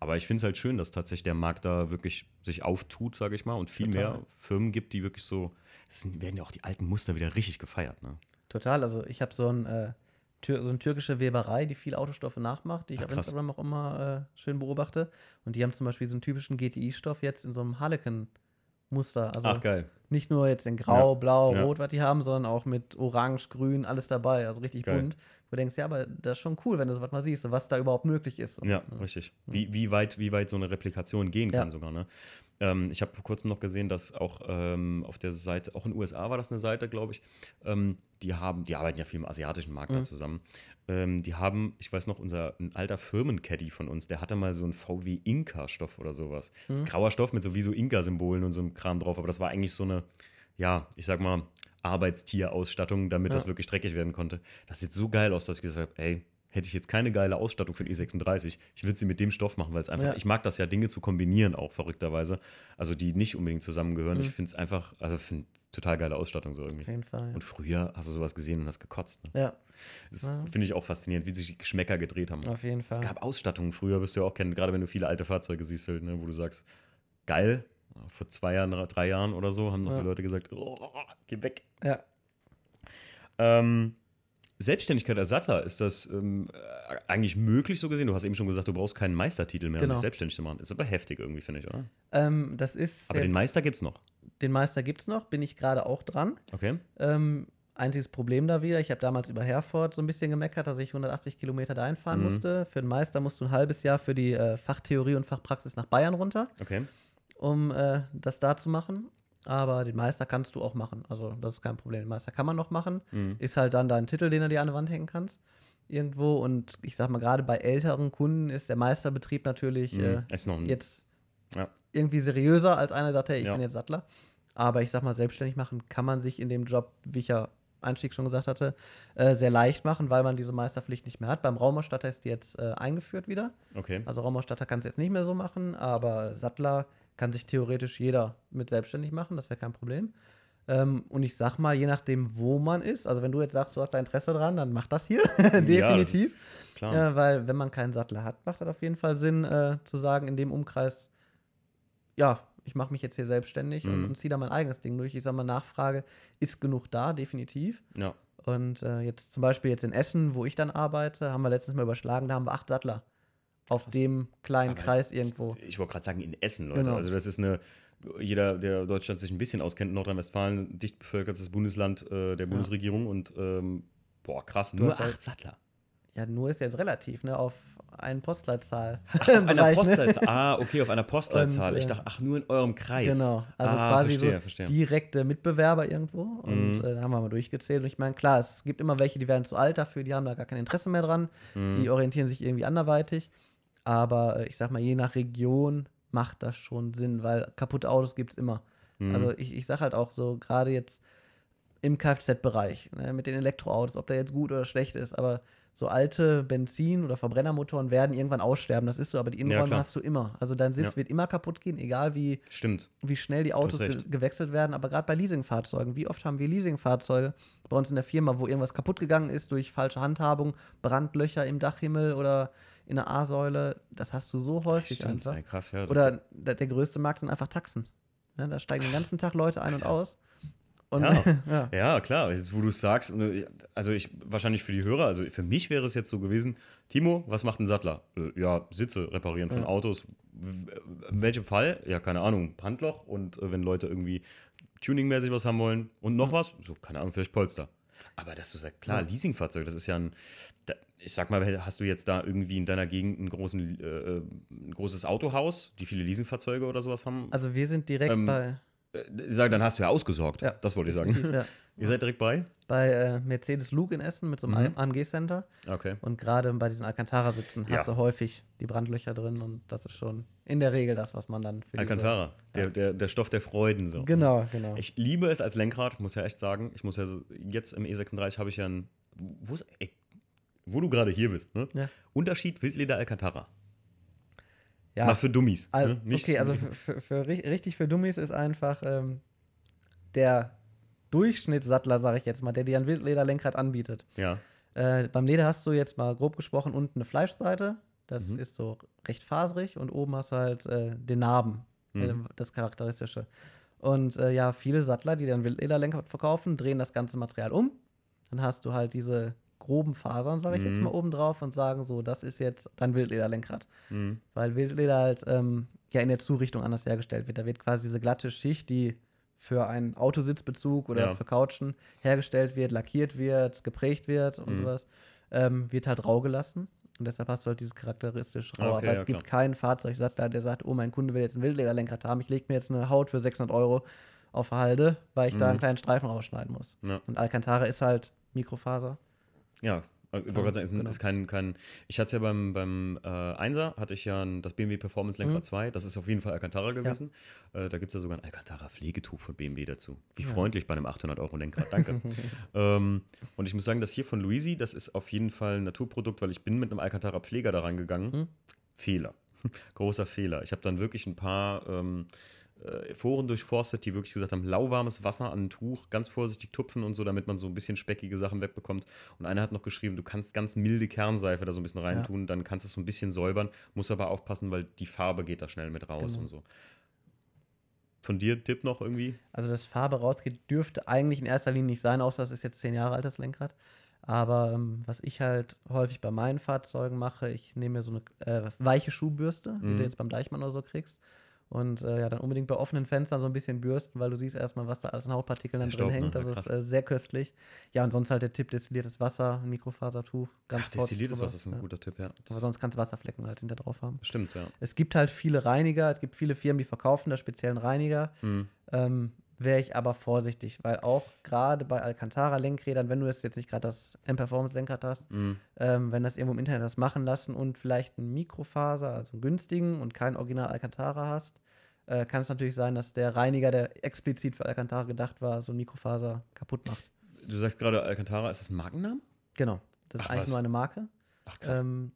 Speaker 1: Aber ich finde es halt schön, dass tatsächlich der Markt da wirklich sich auftut, sage ich mal, und viel
Speaker 2: Total.
Speaker 1: mehr Firmen gibt, die wirklich so, es werden ja auch die alten Muster wieder richtig gefeiert. Ne?
Speaker 2: total. Also ich habe so, ein, äh, Tür, so eine türkische Weberei, die viel Autostoffe nachmacht, die ich
Speaker 1: Ach,
Speaker 2: auf
Speaker 1: krass.
Speaker 2: Instagram auch immer äh, schön beobachte. Und die haben zum Beispiel so einen typischen GTI-Stoff jetzt in so einem Harlequin-Muster. Also
Speaker 1: Ach, geil.
Speaker 2: nicht nur jetzt in Grau,
Speaker 1: Ja.
Speaker 2: Blau,
Speaker 1: Ja.
Speaker 2: Rot, was die haben, sondern auch mit Orange, Grün, alles dabei. Also richtig
Speaker 1: Geil.
Speaker 2: bunt. Wo du denkst, ja, aber das ist schon cool, wenn du sowas mal siehst, was da überhaupt möglich ist.
Speaker 1: Ja, richtig. Wie, wie, weit, wie weit so eine Replikation gehen kann
Speaker 2: Ja.
Speaker 1: sogar. Ne? Ähm, ich habe vor kurzem noch gesehen, dass auch ähm, auf der Seite, auch in den USA war das eine Seite, glaube ich, ähm, die haben, die arbeiten ja viel im asiatischen Markt da
Speaker 2: Mhm.
Speaker 1: zusammen. Ähm, die haben, ich weiß noch, unser ein alter Firmencaddy von uns, der hatte mal so einen VW Inka-Stoff oder sowas.
Speaker 2: Mhm.
Speaker 1: Grauer Stoff mit sowieso Inka-Symbolen und so einem Kram drauf, aber das war eigentlich so eine, ja, ich sag mal, Arbeitstierausstattung, damit
Speaker 2: Ja.
Speaker 1: das wirklich dreckig werden konnte. Das sieht so geil aus, dass ich gesagt habe, ey, hätte ich jetzt keine geile Ausstattung für den E36, ich würde sie mit dem Stoff machen, weil es einfach,
Speaker 2: Ja.
Speaker 1: ich mag das ja, Dinge zu kombinieren, auch verrückterweise. Also die nicht unbedingt zusammengehören.
Speaker 2: Mhm.
Speaker 1: Ich finde es einfach, also finde total geile Ausstattung so irgendwie.
Speaker 2: Auf jeden Fall.
Speaker 1: Und früher hast du sowas gesehen und hast gekotzt. Ne?
Speaker 2: Ja,
Speaker 1: Das
Speaker 2: Ja.
Speaker 1: finde ich auch faszinierend, wie sich die Geschmäcker gedreht haben.
Speaker 2: auf jeden Fall.
Speaker 1: Es gab Ausstattungen früher, wirst du ja auch kennen, gerade wenn du viele alte Fahrzeuge siehst, Phil, ne, wo du sagst, geil, vor zwei Jahren, drei Jahren oder so, haben noch
Speaker 2: Ja.
Speaker 1: die Leute gesagt, oh, geh weg.
Speaker 2: Ja.
Speaker 1: Ähm, Selbstständigkeit als Sattler, ist das ähm, äh, eigentlich möglich so gesehen? Du hast eben schon gesagt, du brauchst keinen Meistertitel mehr, um
Speaker 2: Genau.
Speaker 1: dich selbstständig zu machen. Ist aber heftig irgendwie, finde ich, oder?
Speaker 2: Ähm, das ist.
Speaker 1: Aber den Meister gibt es noch.
Speaker 2: Den Meister gibt es noch, bin ich gerade auch dran.
Speaker 1: Okay.
Speaker 2: Ähm, einziges Problem da wieder, ich habe damals über Herford so ein bisschen gemeckert, dass ich 180 Kilometer da einfahren
Speaker 1: Mhm.
Speaker 2: musste. Für den Meister musst du ein halbes Jahr für die äh, Fachtheorie und Fachpraxis nach Bayern runter,
Speaker 1: Okay.
Speaker 2: Um äh, das da zu machen. Aber den Meister kannst du auch machen. Also das ist kein Problem. Den Meister kann man noch machen.
Speaker 1: Mhm.
Speaker 2: Ist halt dann dein Titel, den du dir an die Wand hängen kannst. Irgendwo. Und ich sag mal, gerade bei älteren Kunden ist der Meisterbetrieb natürlich äh,
Speaker 1: Mhm. Ein,
Speaker 2: jetzt
Speaker 1: Ja.
Speaker 2: irgendwie seriöser, als einer der sagt, hey, ich
Speaker 1: Ja.
Speaker 2: bin jetzt Sattler. Aber ich sag mal, selbstständig machen kann man sich in dem Job, wie ich ja Einstieg schon gesagt hatte, äh, sehr leicht machen, weil man diese Meisterpflicht nicht mehr hat. Beim Raumausstatter ist die jetzt äh, eingeführt wieder.
Speaker 1: Okay.
Speaker 2: Also Raumausstatter kann es jetzt nicht mehr so machen, aber Sattler kann sich theoretisch jeder mit selbstständig machen, das wäre kein Problem. Ähm, und ich sag mal, je nachdem, wo man ist, also wenn du jetzt sagst, du hast da Interesse dran, dann mach das hier, (laughs) definitiv.
Speaker 1: Klar.
Speaker 2: Ja, weil wenn man keinen Sattler hat, macht das auf jeden Fall Sinn, äh, zu sagen, in dem Umkreis, ja, ich mache mich jetzt hier selbstständig und,
Speaker 1: Mhm.
Speaker 2: und ziehe da mein eigenes Ding durch. Ich sag mal, Nachfrage ist genug da, definitiv.
Speaker 1: ja.
Speaker 2: Und äh, jetzt zum Beispiel jetzt in Essen, wo ich dann arbeite, haben wir letztens mal überschlagen, da haben wir acht Sattler auf
Speaker 1: Krass.
Speaker 2: dem kleinen
Speaker 1: Aber
Speaker 2: Kreis irgendwo.
Speaker 1: Ich wollte gerade sagen, in Essen, Leute.
Speaker 2: Genau.
Speaker 1: Also das ist eine, jeder, der Deutschland sich ein bisschen auskennt, Nordrhein-Westfalen, dicht bevölkertes Bundesland äh, der Bundesregierung und ähm, boah, krass, nur
Speaker 2: halt-
Speaker 1: acht Sattler.
Speaker 2: Ja, nur ist jetzt relativ, ne, auf einen Postleitzahl. (laughs)
Speaker 1: Auf einer
Speaker 2: ne?
Speaker 1: Postleitzahl. Ah, okay, auf einer (laughs) Postleitzahl.
Speaker 2: Und,
Speaker 1: ich
Speaker 2: äh,
Speaker 1: dachte, ach, nur in eurem Kreis.
Speaker 2: Genau, also
Speaker 1: ah,
Speaker 2: quasi
Speaker 1: verstehe,
Speaker 2: so
Speaker 1: verstehe.
Speaker 2: direkte Mitbewerber irgendwo. Und
Speaker 1: Mhm.
Speaker 2: äh, da haben wir mal durchgezählt. Und ich meine, klar, es gibt immer welche, die werden zu alt dafür, die haben da gar kein Interesse mehr dran.
Speaker 1: Mhm.
Speaker 2: Die orientieren sich irgendwie anderweitig. Aber äh, ich sag mal, je nach Region macht das schon Sinn, weil kaputte Autos gibt es immer.
Speaker 1: Mhm.
Speaker 2: Also ich, ich sag halt auch so, gerade jetzt im Kfz-Bereich, ne, mit den Elektroautos, ob der jetzt gut oder schlecht ist, aber so alte Benzin- oder Verbrennermotoren werden irgendwann aussterben. Das ist so, aber die Innenräume
Speaker 1: klar.
Speaker 2: hast du immer. Also dein Sitz
Speaker 1: Ja.
Speaker 2: wird immer kaputt gehen, egal wie,
Speaker 1: Stimmt.
Speaker 2: wie schnell die Autos ge gewechselt werden. Aber gerade bei Leasingfahrzeugen, wie oft haben wir Leasingfahrzeuge bei uns in der Firma, wo irgendwas kaputt gegangen ist durch falsche Handhabung, Brandlöcher im Dachhimmel oder in der A-Säule. Das hast du so häufig
Speaker 1: Stimmt.
Speaker 2: einfach.
Speaker 1: Ey, krass, ja.
Speaker 2: Oder der, der größte Markt sind einfach Taxen. Ne, da steigen den ganzen Tag Leute ein und aus. Und
Speaker 1: Ja. (laughs)
Speaker 2: ja.
Speaker 1: Ja, klar, jetzt wo du es sagst, ne, also ich, wahrscheinlich für die Hörer, also für mich wäre es jetzt so gewesen, Timo, was macht ein Sattler? Äh, Ja, Sitze reparieren von
Speaker 2: Ja.
Speaker 1: Autos. In welchem Fall? Ja, keine Ahnung, Brandloch und äh, wenn Leute irgendwie tuningmäßig was haben wollen und noch was, so, keine Ahnung, vielleicht Polster. Aber dass du sagst, klar,
Speaker 2: Ja.
Speaker 1: Leasingfahrzeug, das ist ja ein, ich sag mal, hast du jetzt da irgendwie in deiner Gegend großen, äh, ein großes Autohaus, die viele Leasingfahrzeuge oder sowas haben?
Speaker 2: Also wir sind direkt
Speaker 1: Ähm,
Speaker 2: bei,
Speaker 1: Äh, ich sag, dann hast du ja ausgesorgt.
Speaker 2: Ja.
Speaker 1: Das wollte ich sagen.
Speaker 2: ja, (laughs)
Speaker 1: Ihr seid direkt bei?
Speaker 2: bei äh, Mercedes Luke in Essen mit so einem
Speaker 1: Mhm.
Speaker 2: AMG-Center.
Speaker 1: Okay.
Speaker 2: Und gerade bei diesen Alcantara-Sitzen
Speaker 1: Ja.
Speaker 2: hast du häufig die Brandlöcher drin und das ist schon in der Regel das, was man dann für
Speaker 1: Alcantara, der, der, der Stoff der Freuden. So.
Speaker 2: Genau, genau.
Speaker 1: Ich liebe es als Lenkrad, muss ja echt sagen. Ich muss ja jetzt im E36 habe ich ja ein. Wo, ist, ey, wo du gerade hier bist, ne?
Speaker 2: Ja.
Speaker 1: Unterschied Wildleder Alcantara.
Speaker 2: ja,
Speaker 1: Mal für Dummies.
Speaker 2: al-
Speaker 1: ne? Nicht-
Speaker 2: okay, also für, (laughs) für, für, ri- richtig für Dummies ist einfach ähm, der Durchschnittssattler, sage ich jetzt mal, der dir ein Wildlederlenkrad anbietet.
Speaker 1: Ja.
Speaker 2: Äh, beim Leder hast du jetzt mal grob gesprochen unten eine Fleischseite. Das
Speaker 1: Mhm.
Speaker 2: ist so recht faserig und oben hast du halt äh, den Narben,
Speaker 1: Mhm.
Speaker 2: äh, das Charakteristische. Und äh, ja, viele Sattler, die dann Wildlederlenkrad verkaufen, drehen das ganze Material um. Dann hast du halt diese groben Fasern, sage ich jetzt
Speaker 1: Mhm.
Speaker 2: mal, oben drauf und sagen so, das ist jetzt dein Wildlederlenkrad.
Speaker 1: Mhm.
Speaker 2: Weil Wildleder halt ähm, ja in der Zurichtung anders hergestellt wird. Da wird quasi diese glatte Schicht, die für einen Autositzbezug oder
Speaker 1: Ja.
Speaker 2: für Couchen hergestellt wird, lackiert wird, geprägt wird und
Speaker 1: Mhm.
Speaker 2: sowas, ähm, wird halt rau gelassen. Und deshalb hast du halt dieses charakteristisch rau.
Speaker 1: Okay,
Speaker 2: Aber es
Speaker 1: ja,
Speaker 2: gibt
Speaker 1: klar.
Speaker 2: keinen Fahrzeugsattler, der sagt, oh, mein Kunde will jetzt ein Wildlederlenkrad haben, ich lege mir jetzt eine Haut für 600 Euro auf Halde, weil ich da
Speaker 1: Mhm.
Speaker 2: einen kleinen Streifen rausschneiden muss.
Speaker 1: Ja.
Speaker 2: Und Alcantara ist halt Mikrofaser.
Speaker 1: Ja, äh, ich wollte gerade sagen, ist,
Speaker 2: genau.
Speaker 1: ist kein, kein. Ich hatte es ja beim, beim äh, Einser, hatte ich ja ein, das BMW Performance Lenkrad
Speaker 2: Mhm.
Speaker 1: 2. Das ist auf jeden Fall Alcantara gewesen. Äh, da gibt es ja sogar ein Alcantara-Pflegetuch von BMW dazu. Wie
Speaker 2: Ja.
Speaker 1: freundlich bei einem 800-Euro-Lenkrad. (laughs) Danke. ähm, und ich muss sagen, das hier von Luisi, das ist auf jeden Fall ein Naturprodukt, weil ich bin mit einem Alcantara-Pfleger da rangegangen.
Speaker 2: Mhm.
Speaker 1: Fehler. (laughs) Großer Fehler. Ich habe dann wirklich ein paar ähm, äh, Foren durchforstet, die wirklich gesagt haben, lauwarmes Wasser an ein Tuch, ganz vorsichtig tupfen und so, damit man so ein bisschen speckige Sachen wegbekommt. Und einer hat noch geschrieben, du kannst ganz milde Kernseife da so ein bisschen reintun, dann kannst du es so ein bisschen säubern, musst aber aufpassen, weil die Farbe geht da schnell mit raus
Speaker 2: Genau.
Speaker 1: und so. Von dir Tipp noch irgendwie?
Speaker 2: Also, dass Farbe rausgeht, dürfte eigentlich in erster Linie nicht sein, außer es ist jetzt zehn Jahre alt, das Lenkrad. Aber ähm, was ich halt häufig bei meinen Fahrzeugen mache, ich nehme mir so eine äh, weiche Schuhbürste, die
Speaker 1: Mhm.
Speaker 2: du jetzt beim Deichmann oder so kriegst. Und äh, ja, dann unbedingt bei offenen Fenstern so ein bisschen bürsten, weil du siehst erstmal, was da alles an Hautpartikeln dann drin
Speaker 1: ne?
Speaker 2: hängt.
Speaker 1: Ja,
Speaker 2: Das
Speaker 1: krass.
Speaker 2: ist äh, sehr köstlich. Ja, und sonst halt der Tipp: destilliertes Wasser, ein Mikrofasertuch. Ganz
Speaker 1: Ach, destilliertes. Wasser ist ein
Speaker 2: ja.
Speaker 1: guter Tipp, ja.
Speaker 2: Aber sonst kannst du Wasserflecken halt hinter drauf haben.
Speaker 1: Stimmt, ja.
Speaker 2: Es gibt halt viele Reiniger, es gibt viele Firmen, die verkaufen da speziellen Reiniger.
Speaker 1: Mhm.
Speaker 2: Ähm, Wäre ich aber vorsichtig, weil auch gerade bei Alcantara-Lenkrädern, wenn du jetzt nicht gerade das M-Performance-Lenkrad hast,
Speaker 1: Mhm.
Speaker 2: ähm, wenn das irgendwo im Internet hast machen lassen und vielleicht einen Mikrofaser, also einen günstigen und kein Original Alcantara hast, äh, kann es natürlich sein, dass der Reiniger, der explizit für Alcantara gedacht war, so ein Mikrofaser kaputt macht.
Speaker 1: Du sagst gerade Alcantara, ist das ein Markenname?
Speaker 2: Genau. Das ist
Speaker 1: Ach,
Speaker 2: eigentlich
Speaker 1: was?
Speaker 2: nur eine Marke.
Speaker 1: Ach, krass.
Speaker 2: Ähm,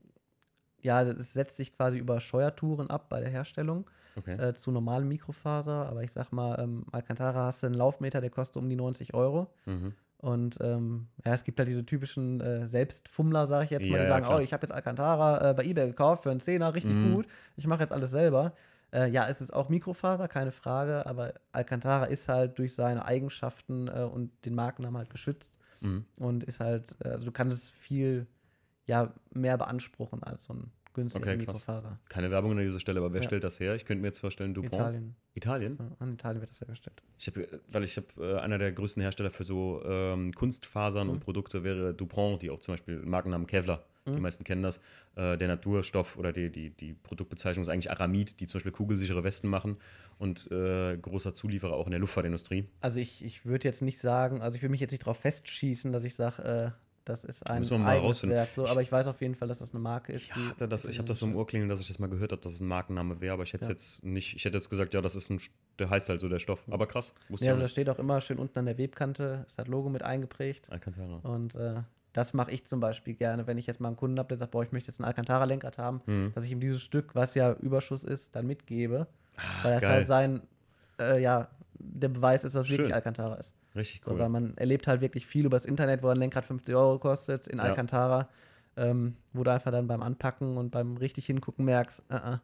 Speaker 2: ja, das setzt sich quasi über Steuertouren ab bei der Herstellung
Speaker 1: okay.
Speaker 2: äh, zu normalem Mikrofaser. Aber ich sag mal, ähm, Alcantara hast du einen Laufmeter, der kostet um die 90 Euro.
Speaker 1: Mhm.
Speaker 2: Und ähm, ja, es gibt halt diese typischen äh, Selbstfummler, sage ich jetzt mal,
Speaker 1: Ja,
Speaker 2: die
Speaker 1: ja,
Speaker 2: sagen,
Speaker 1: klar.
Speaker 2: oh, ich habe jetzt Alcantara äh, bei eBay gekauft für einen Zehner, richtig
Speaker 1: Mhm.
Speaker 2: gut. Ich mache jetzt alles selber. Äh, ja, es ist auch Mikrofaser, keine Frage, aber Alcantara ist halt durch seine Eigenschaften äh, und den Markennamen halt geschützt
Speaker 1: Mhm.
Speaker 2: und ist halt, äh, also du kannst es viel ja, mehr beanspruchen als so ein günstiger
Speaker 1: Okay, krass.
Speaker 2: Mikrofaser.
Speaker 1: Keine Werbung an dieser Stelle, aber wer
Speaker 2: Ja.
Speaker 1: stellt das her? Ich könnte mir jetzt vorstellen, Dupont.
Speaker 2: Italien.
Speaker 1: Italien?
Speaker 2: Ja, an Italien wird das hergestellt.
Speaker 1: Ich habe, weil ich habe äh, einer der größten Hersteller für so ähm, Kunstfasern
Speaker 2: Mhm.
Speaker 1: und Produkte wäre Dupont, die auch zum Beispiel Markennamen Kevlar. Die
Speaker 2: Mhm.
Speaker 1: meisten kennen das. Äh, der Naturstoff oder die, die, die Produktbezeichnung ist eigentlich Aramid, die zum Beispiel kugelsichere Westen machen und äh, großer Zulieferer auch in der Luftfahrtindustrie.
Speaker 2: Also ich, ich würde jetzt nicht sagen, also ich würde mich jetzt nicht darauf festschießen, dass ich sage, äh, das ist ein
Speaker 1: Müssen
Speaker 2: eigenes. Werk. So, aber ich weiß auf jeden Fall, dass das eine Marke ist.
Speaker 1: Ich hatte das, ich habe das so im Ohr klingeln, dass ich das mal gehört habe, dass es ein Markenname wäre, aber ich hätte
Speaker 2: Ja.
Speaker 1: jetzt nicht, ich hätte jetzt gesagt, ja, das ist ein, der heißt halt so der Stoff. Aber krass,
Speaker 2: Ja, also da steht auch immer schön unten an der Webkante, ist das Logo mit eingeprägt.
Speaker 1: Alcantara.
Speaker 2: Und äh, das mache ich zum Beispiel gerne, wenn ich jetzt mal einen Kunden habe, der sagt, boah, ich möchte jetzt ein Alcantara-Lenkrad haben,
Speaker 1: Mhm.
Speaker 2: dass ich ihm dieses Stück, was ja Überschuss ist, dann mitgebe. weil das
Speaker 1: Ah, geil.
Speaker 2: halt sein, äh, ja, der Beweis ist, dass es wirklich
Speaker 1: Schön.
Speaker 2: Alcantara ist.
Speaker 1: Richtig
Speaker 2: So,
Speaker 1: cool.
Speaker 2: weil man erlebt halt wirklich viel übers Internet, wo ein Lenkrad 50 Euro kostet, in
Speaker 1: Ja.
Speaker 2: Alcantara, ähm, wo du einfach dann beim Anpacken und beim richtig hingucken merkst, äh, äh,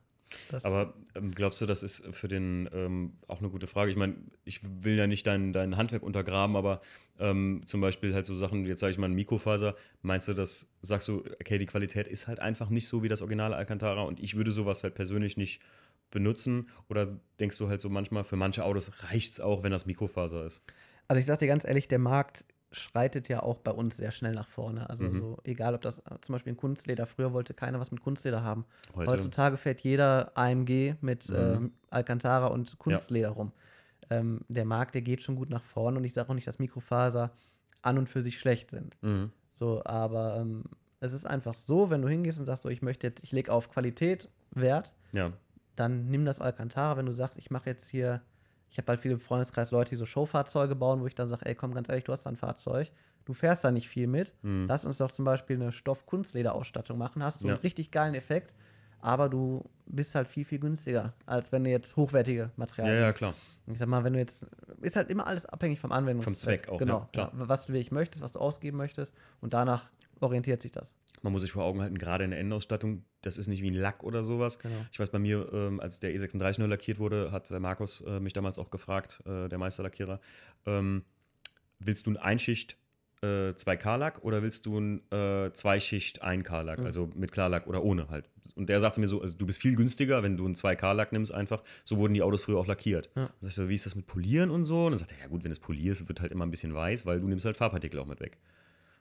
Speaker 2: das
Speaker 1: Aber ähm, glaubst du, das ist für den ähm, auch eine gute Frage? Ich meine, ich will ja nicht dein, dein Handwerk untergraben, aber ähm, zum Beispiel halt so Sachen, jetzt sage ich mal ein Mikrofaser, meinst du, das sagst du, okay, die Qualität ist halt einfach nicht so wie das originale Alcantara und ich würde sowas halt persönlich nicht benutzen? Oder denkst du halt so manchmal, für manche Autos reicht es auch, wenn das Mikrofaser ist?
Speaker 2: Also ich sag dir ganz ehrlich, der Markt schreitet ja auch bei uns sehr schnell nach vorne. Also
Speaker 1: Mhm.
Speaker 2: so, egal ob das äh, zum Beispiel ein Kunstleder, früher wollte keiner was mit Kunstleder haben.
Speaker 1: Heute?
Speaker 2: Heutzutage fährt jeder AMG mit
Speaker 1: Mhm.
Speaker 2: ähm, Alcantara und Kunstleder rum. Ähm, der Markt, der geht schon gut nach vorne und ich sage auch nicht, dass Mikrofaser an und für sich schlecht sind.
Speaker 1: Mhm.
Speaker 2: So, aber ähm, es ist einfach so, wenn du hingehst und sagst, so, ich möchte jetzt, ich lege auf Qualität Wert,
Speaker 1: Ja.
Speaker 2: Dann nimm das Alcantara. Wenn du sagst, ich mache jetzt hier, ich habe halt viele im Freundeskreis Leute, die so Showfahrzeuge bauen, wo ich dann sage, ey, komm, ganz ehrlich, du hast da ein Fahrzeug, du fährst da nicht viel mit.
Speaker 1: Mhm.
Speaker 2: Lass uns doch zum Beispiel eine Stoff-Kunstlederausstattung machen, hast du
Speaker 1: Ja.
Speaker 2: einen richtig geilen Effekt, aber du bist halt viel, viel günstiger, als wenn du jetzt hochwertige
Speaker 1: Ja,
Speaker 2: Materialien
Speaker 1: ja,
Speaker 2: nimmst.
Speaker 1: klar.
Speaker 2: Ich sag mal, wenn du jetzt, ist halt immer alles abhängig vom Anwendungszweck.
Speaker 1: Zweck auch,
Speaker 2: Genau,
Speaker 1: ja, klar.
Speaker 2: ja, was du wirklich möchtest, was du ausgeben möchtest und danach orientiert sich das.
Speaker 1: Man muss sich vor Augen halten, gerade in der Endausstattung, das ist nicht wie ein Lack oder sowas.
Speaker 2: Genau.
Speaker 1: Ich weiß, bei mir, ähm, als der E36 neu lackiert wurde, hat der Markus äh, mich damals auch gefragt, äh, der Meisterlackierer, ähm, willst du ein Einschicht äh, 2K-Lack oder willst du ein äh, Zweischicht 1K-Lack,
Speaker 2: Mhm.
Speaker 1: also mit Klarlack oder ohne halt? Und der sagte mir so, also du bist viel günstiger, wenn du einen 2K-Lack nimmst einfach. So wurden die Autos früher auch lackiert.
Speaker 2: Ja.
Speaker 1: Dann sag ich so, wie ist das mit Polieren und so? Und dann sagt er, ja gut, wenn es polierst, wird halt immer ein bisschen weiß, weil du nimmst halt Farbpartikel auch mit weg.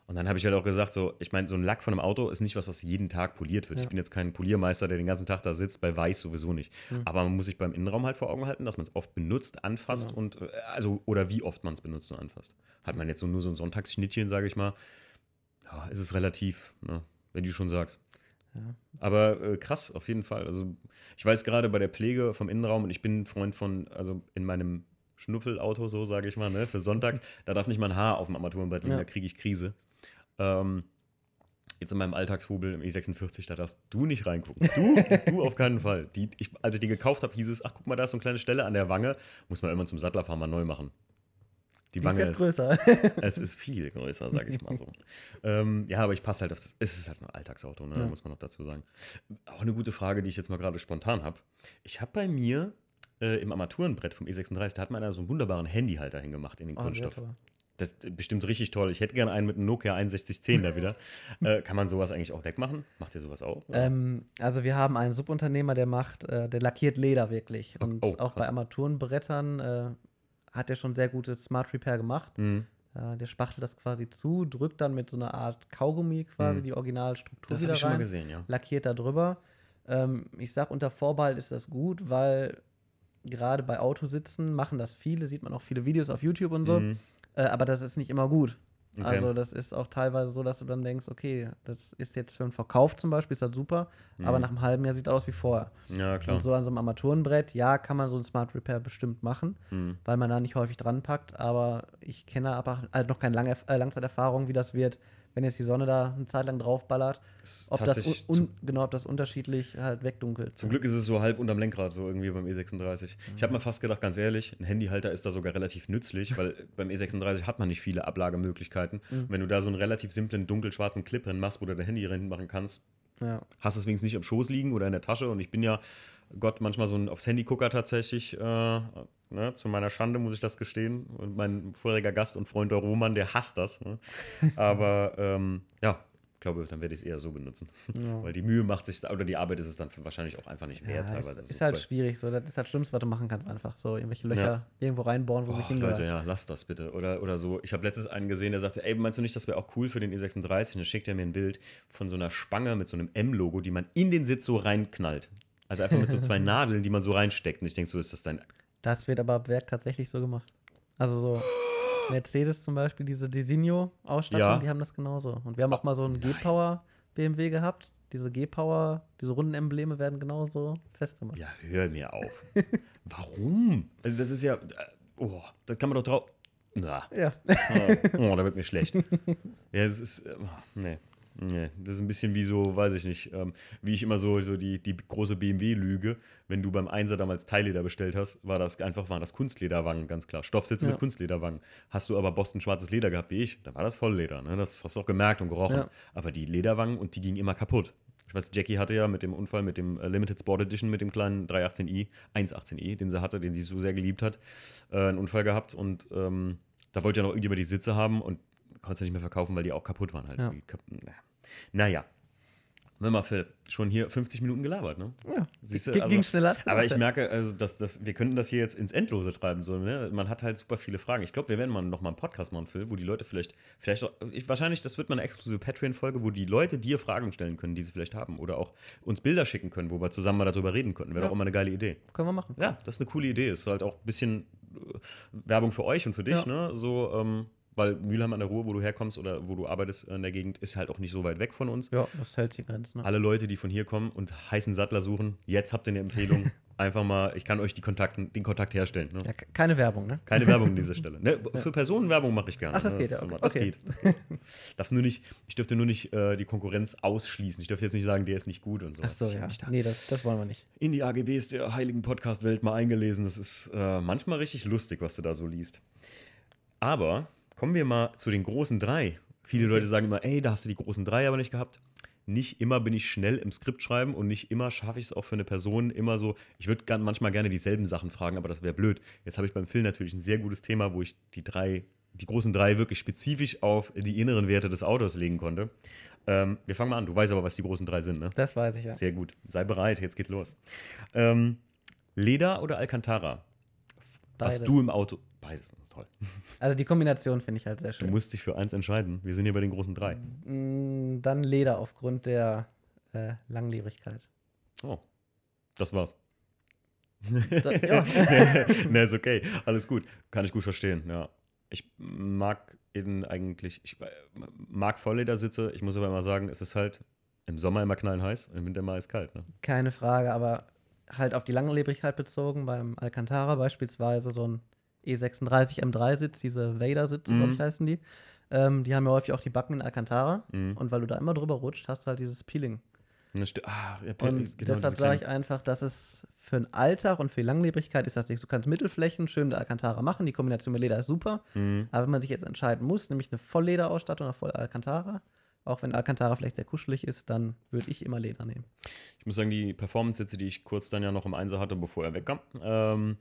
Speaker 1: Und dann habe ich halt auch gesagt, so, ich meine, so ein Lack von einem Auto ist nicht was, was jeden Tag poliert wird.
Speaker 2: Ja.
Speaker 1: Ich bin jetzt kein Poliermeister, der den ganzen Tag da sitzt, bei Weiß sowieso nicht.
Speaker 2: Mhm.
Speaker 1: Aber man muss sich beim Innenraum halt vor Augen halten, dass man es oft benutzt, anfasst
Speaker 2: Genau.
Speaker 1: und, äh, also, oder wie oft man es benutzt und anfasst. Hat man jetzt so nur so ein Sonntagsschnittchen, sage ich mal, ja, ist es relativ, ne, wenn du schon sagst.
Speaker 2: Ja.
Speaker 1: Aber äh, krass, auf jeden Fall. Also, ich weiß gerade bei der Pflege vom Innenraum und ich bin ein Freund von, also in meinem Schnuppelauto, so sage ich mal, ne, für sonntags, (laughs) da darf nicht mal ein Haar auf dem Armaturenbrett liegen,
Speaker 2: Ja.
Speaker 1: da kriege ich Krise. Ähm, jetzt in meinem Alltagshubel im E46, da darfst du nicht reingucken. Du, du auf keinen Fall. Die, ich, als ich die gekauft habe, hieß es, ach guck mal, da ist so eine kleine Stelle an der Wange, muss man immer zum Sattlerfahren mal neu machen. Die
Speaker 2: Die ist
Speaker 1: Wange
Speaker 2: jetzt
Speaker 1: ist,
Speaker 2: größer. (laughs)
Speaker 1: es ist viel größer, sage ich mal so. ähm, ja, aber ich passe halt auf das. Es ist halt ein Alltagsauto, ne?
Speaker 2: Ja.
Speaker 1: muss man noch dazu sagen. Auch eine gute Frage, die ich jetzt mal gerade spontan habe. Ich habe bei mir äh, im Armaturenbrett vom E36, da hat man da so einen wunderbaren Handyhalter hingemacht in den
Speaker 2: Oh,
Speaker 1: Kunststoff. Das ist bestimmt richtig toll. Ich hätte gerne einen mit einem Nokia 6110 da wieder. (laughs) äh, kann man sowas eigentlich auch wegmachen? Macht ihr sowas auch?
Speaker 2: Ähm, also wir haben einen Subunternehmer, der macht, äh, der lackiert Leder wirklich.
Speaker 1: Oh,
Speaker 2: Und
Speaker 1: oh,
Speaker 2: auch bei. Armaturenbrettern äh, hat er schon sehr gute Smart Repair gemacht.
Speaker 1: Mhm.
Speaker 2: Äh, der spachtelt das quasi zu, drückt dann mit so einer Art Kaugummi quasi
Speaker 1: Mhm.
Speaker 2: die Originalstruktur
Speaker 1: Das
Speaker 2: wieder
Speaker 1: ich schon mal gesehen, ja.
Speaker 2: lackiert da drüber. Ähm, ich sag, unter Vorbehalt ist das gut, weil gerade bei Autositzen machen das viele, sieht man auch viele Videos auf YouTube und so.
Speaker 1: Mhm.
Speaker 2: Äh, aber das ist nicht immer gut.
Speaker 1: Okay.
Speaker 2: Also das ist auch teilweise so, dass du dann denkst, okay, das ist jetzt für einen Verkauf zum Beispiel, ist das super, aber
Speaker 1: Mhm.
Speaker 2: nach einem halben Jahr sieht das aus wie vorher.
Speaker 1: Ja, klar.
Speaker 2: Und so an so einem Armaturenbrett, ja, kann man so ein Smart Repair bestimmt machen,
Speaker 1: Mhm.
Speaker 2: weil man da nicht häufig dran packt, aber ich kenne aber halt noch keine lange, äh, Langzeiterfahrung, wie das wird, wenn jetzt die Sonne da eine Zeit lang draufballert, ob das, genau, ob das unterschiedlich halt wegdunkelt.
Speaker 1: Zum Glück ist es so halb unterm Lenkrad, so irgendwie beim E36. Ich habe mir fast gedacht, ganz ehrlich, ein Handyhalter ist da sogar relativ nützlich, weil (laughs) beim E36 hat man nicht viele Ablagemöglichkeiten.
Speaker 2: Mhm.
Speaker 1: Und wenn du da so einen relativ simplen dunkelschwarzen Clip drin machst, wo du dein Handy drin machen kannst,
Speaker 2: Ja.
Speaker 1: hast du es wenigstens nicht am Schoß liegen oder in der Tasche. Und ich bin ja, Gott, manchmal so ein aufs Handy-Gucker tatsächlich. Äh, ne, zu meiner Schande muss ich das gestehen. Und mein vorheriger Gast und Freund der Roman, der hasst das. Ne? (laughs) Aber ähm, ja, ich glaube, dann werde ich es eher so benutzen.
Speaker 2: Ja.
Speaker 1: Weil die Mühe macht sich, oder die Arbeit ist es dann wahrscheinlich auch einfach nicht mehr
Speaker 2: Ja,
Speaker 1: teilweise.
Speaker 2: ist,
Speaker 1: So
Speaker 2: ist halt
Speaker 1: zwei-
Speaker 2: schwierig, so. Das ist halt das Schlimmste, was du machen kannst, einfach so irgendwelche Löcher
Speaker 1: Ja.
Speaker 2: irgendwo reinbohren, wo
Speaker 1: Oh,
Speaker 2: nicht hingehören.
Speaker 1: Leute, ja, lasst das bitte. Oder, oder so. Ich habe letztens einen gesehen, der sagte, ey, meinst du nicht, das wäre auch cool für den E36? Und dann schickt er mir ein Bild von so einer Spange mit so einem M-Logo, die man in den Sitz so reinknallt. Also einfach mit so zwei (laughs) Nadeln, die man so reinsteckt. Und ich denke, so ist das dein.
Speaker 2: Das wird aber ab Werk tatsächlich so gemacht. Also so. (gasps) Mercedes zum Beispiel, diese Designo-Ausstattung,
Speaker 1: Ja.
Speaker 2: die haben das genauso. Und wir haben auch mal so einen G-Power BMW gehabt. Diese G-Power, diese runden Embleme werden genauso festgemacht.
Speaker 1: Ja, hör mir auf. (laughs) Warum? Also das ist ja. äh, Oh, das kann man doch drauf. Na.
Speaker 2: Ja.
Speaker 1: Oh, da wird mir schlecht. (laughs) Ja, es ist. äh, Nee. Nee, das ist ein bisschen wie so, weiß ich nicht, ähm, wie ich immer so, so die, die große BMW-Lüge, wenn du beim Einser damals Teilleder bestellt hast, war das einfach, waren das Kunstlederwangen, ganz klar. Stoffsitze
Speaker 2: Ja.
Speaker 1: mit Kunstlederwangen. Hast du aber Boston schwarzes Leder gehabt wie ich, dann war das Vollleder, ne? Das hast du auch gemerkt und gerochen.
Speaker 2: Ja.
Speaker 1: Aber die Lederwangen und die gingen immer kaputt. Ich weiß, Jackie hatte ja mit dem Unfall, mit dem äh, Limited Sport Edition, mit dem kleinen 318i, 118i, den sie hatte, den sie so sehr geliebt hat, äh, einen Unfall gehabt und ähm, da wollte ja noch irgendjemand die Sitze haben und konnte sie nicht mehr verkaufen, weil die auch kaputt waren halt.
Speaker 2: Ja.
Speaker 1: Naja. Hör mal, Phil, schon hier 50 Minuten gelabert, ne?
Speaker 2: Ja,
Speaker 1: Siehst du,
Speaker 2: ging,
Speaker 1: also-
Speaker 2: schneller als
Speaker 1: Aber ich merke, also, dass, dass wir könnten das hier jetzt ins Endlose treiben. So, ne? Man hat halt super viele Fragen. Ich glaube, wir werden mal noch mal einen Podcast machen, Phil, wo die Leute vielleicht, vielleicht auch, ich, wahrscheinlich, das wird mal eine exklusive Patreon-Folge, wo die Leute dir Fragen stellen können, die sie vielleicht haben. Oder auch uns Bilder schicken können, wo wir zusammen mal darüber reden könnten. Wäre
Speaker 2: Ja.
Speaker 1: doch immer eine geile Idee.
Speaker 2: Können wir machen.
Speaker 1: Ja, das ist eine coole Idee. Ist halt auch ein bisschen äh, Werbung für euch und für dich,
Speaker 2: Ja.
Speaker 1: ne? So, ähm, weil Mülheim an der Ruhr, wo du herkommst oder wo du arbeitest in der Gegend, ist halt auch nicht so weit weg von uns.
Speaker 2: Ja, das hält sich Grenzen. Ne?
Speaker 1: Alle Leute, die von hier kommen und heißen Sattler suchen, jetzt habt ihr eine Empfehlung. (laughs) Einfach mal, ich kann euch die Kontakten, den Kontakt herstellen. Ne?
Speaker 2: Ja, ke- keine Werbung, ne?
Speaker 1: Keine Werbung an dieser (laughs) Stelle. Ne? Für Personenwerbung mache ich gerne.
Speaker 2: Ach, das
Speaker 1: ne?
Speaker 2: geht ja, okay.
Speaker 1: Das
Speaker 2: Okay.
Speaker 1: geht. Das geht. Darfst nur nicht, ich dürfte nur nicht äh, die Konkurrenz ausschließen. Ich dürfte jetzt nicht sagen, der ist nicht gut und so.
Speaker 2: Ach so,
Speaker 1: Ich
Speaker 2: ja. Nee, das, das wollen wir nicht.
Speaker 1: in die AGBs der heiligen Podcast-Welt mal eingelesen. Das ist äh, manchmal richtig lustig, was du da so liest. Aber kommen wir mal zu den großen drei. Viele Leute sagen immer, ey, da hast du die großen drei aber nicht gehabt. Nicht immer bin ich schnell im Skript schreiben und nicht immer schaffe ich es auch für eine Person immer so. Ich würde manchmal gerne dieselben Sachen fragen, aber das wäre blöd. Jetzt habe ich beim Film natürlich ein sehr gutes Thema, wo ich die drei, die großen drei wirklich spezifisch auf die inneren Werte des Autos legen konnte. Ähm, wir fangen mal an. Du weißt aber, was die großen drei sind, ne?
Speaker 2: Das weiß ich ja.
Speaker 1: Sehr gut. Sei bereit, jetzt geht's los. Ähm, Leder oder Alcantara?
Speaker 2: Beides.
Speaker 1: Was du im Auto. Beides, ist toll. (laughs)
Speaker 2: Also die Kombination finde ich halt sehr
Speaker 1: Du
Speaker 2: schön.
Speaker 1: musst dich für eins entscheiden. Wir sind hier bei den großen drei.
Speaker 2: Mm, Dann Leder aufgrund der äh, Langlebigkeit.
Speaker 1: Oh, das war's. (laughs)
Speaker 2: Da, ja. (laughs)
Speaker 1: ne, ist okay. Alles gut. Kann ich gut verstehen, ja. Ich mag in eigentlich, ich äh, mag Vollledersitze. Ich muss aber immer sagen, es ist halt im Sommer immer knallheiß, im Winter mal ist kalt. Ne?
Speaker 2: Keine Frage, aber halt auf die Langlebigkeit bezogen, beim Alcantara beispielsweise so ein E36 M3-Sitz, diese Vader-Sitze,
Speaker 1: Mhm.
Speaker 2: glaube ich, heißen die. Ähm, die haben ja häufig auch die Backen in Alcantara.
Speaker 1: Mhm.
Speaker 2: Und weil du da immer drüber rutscht, hast du halt dieses Peeling.
Speaker 1: Ah, ja,
Speaker 2: Und
Speaker 1: genau,
Speaker 2: deshalb sage ich einfach, dass es für den Alltag und für die Langlebigkeit ist das nichts. Du kannst Mittelflächen schön mit Alcantara machen, die Kombination mit Leder ist super.
Speaker 1: Mhm.
Speaker 2: Aber wenn man sich jetzt entscheiden muss, nämlich eine Volllederausstattung oder voll Alcantara, auch wenn Alcantara vielleicht sehr kuschelig ist, dann würde ich immer Leder nehmen.
Speaker 1: Ich muss sagen, die Performance-Sitze, die ich kurz dann ja noch im Einser hatte, bevor er wegkam, ähm,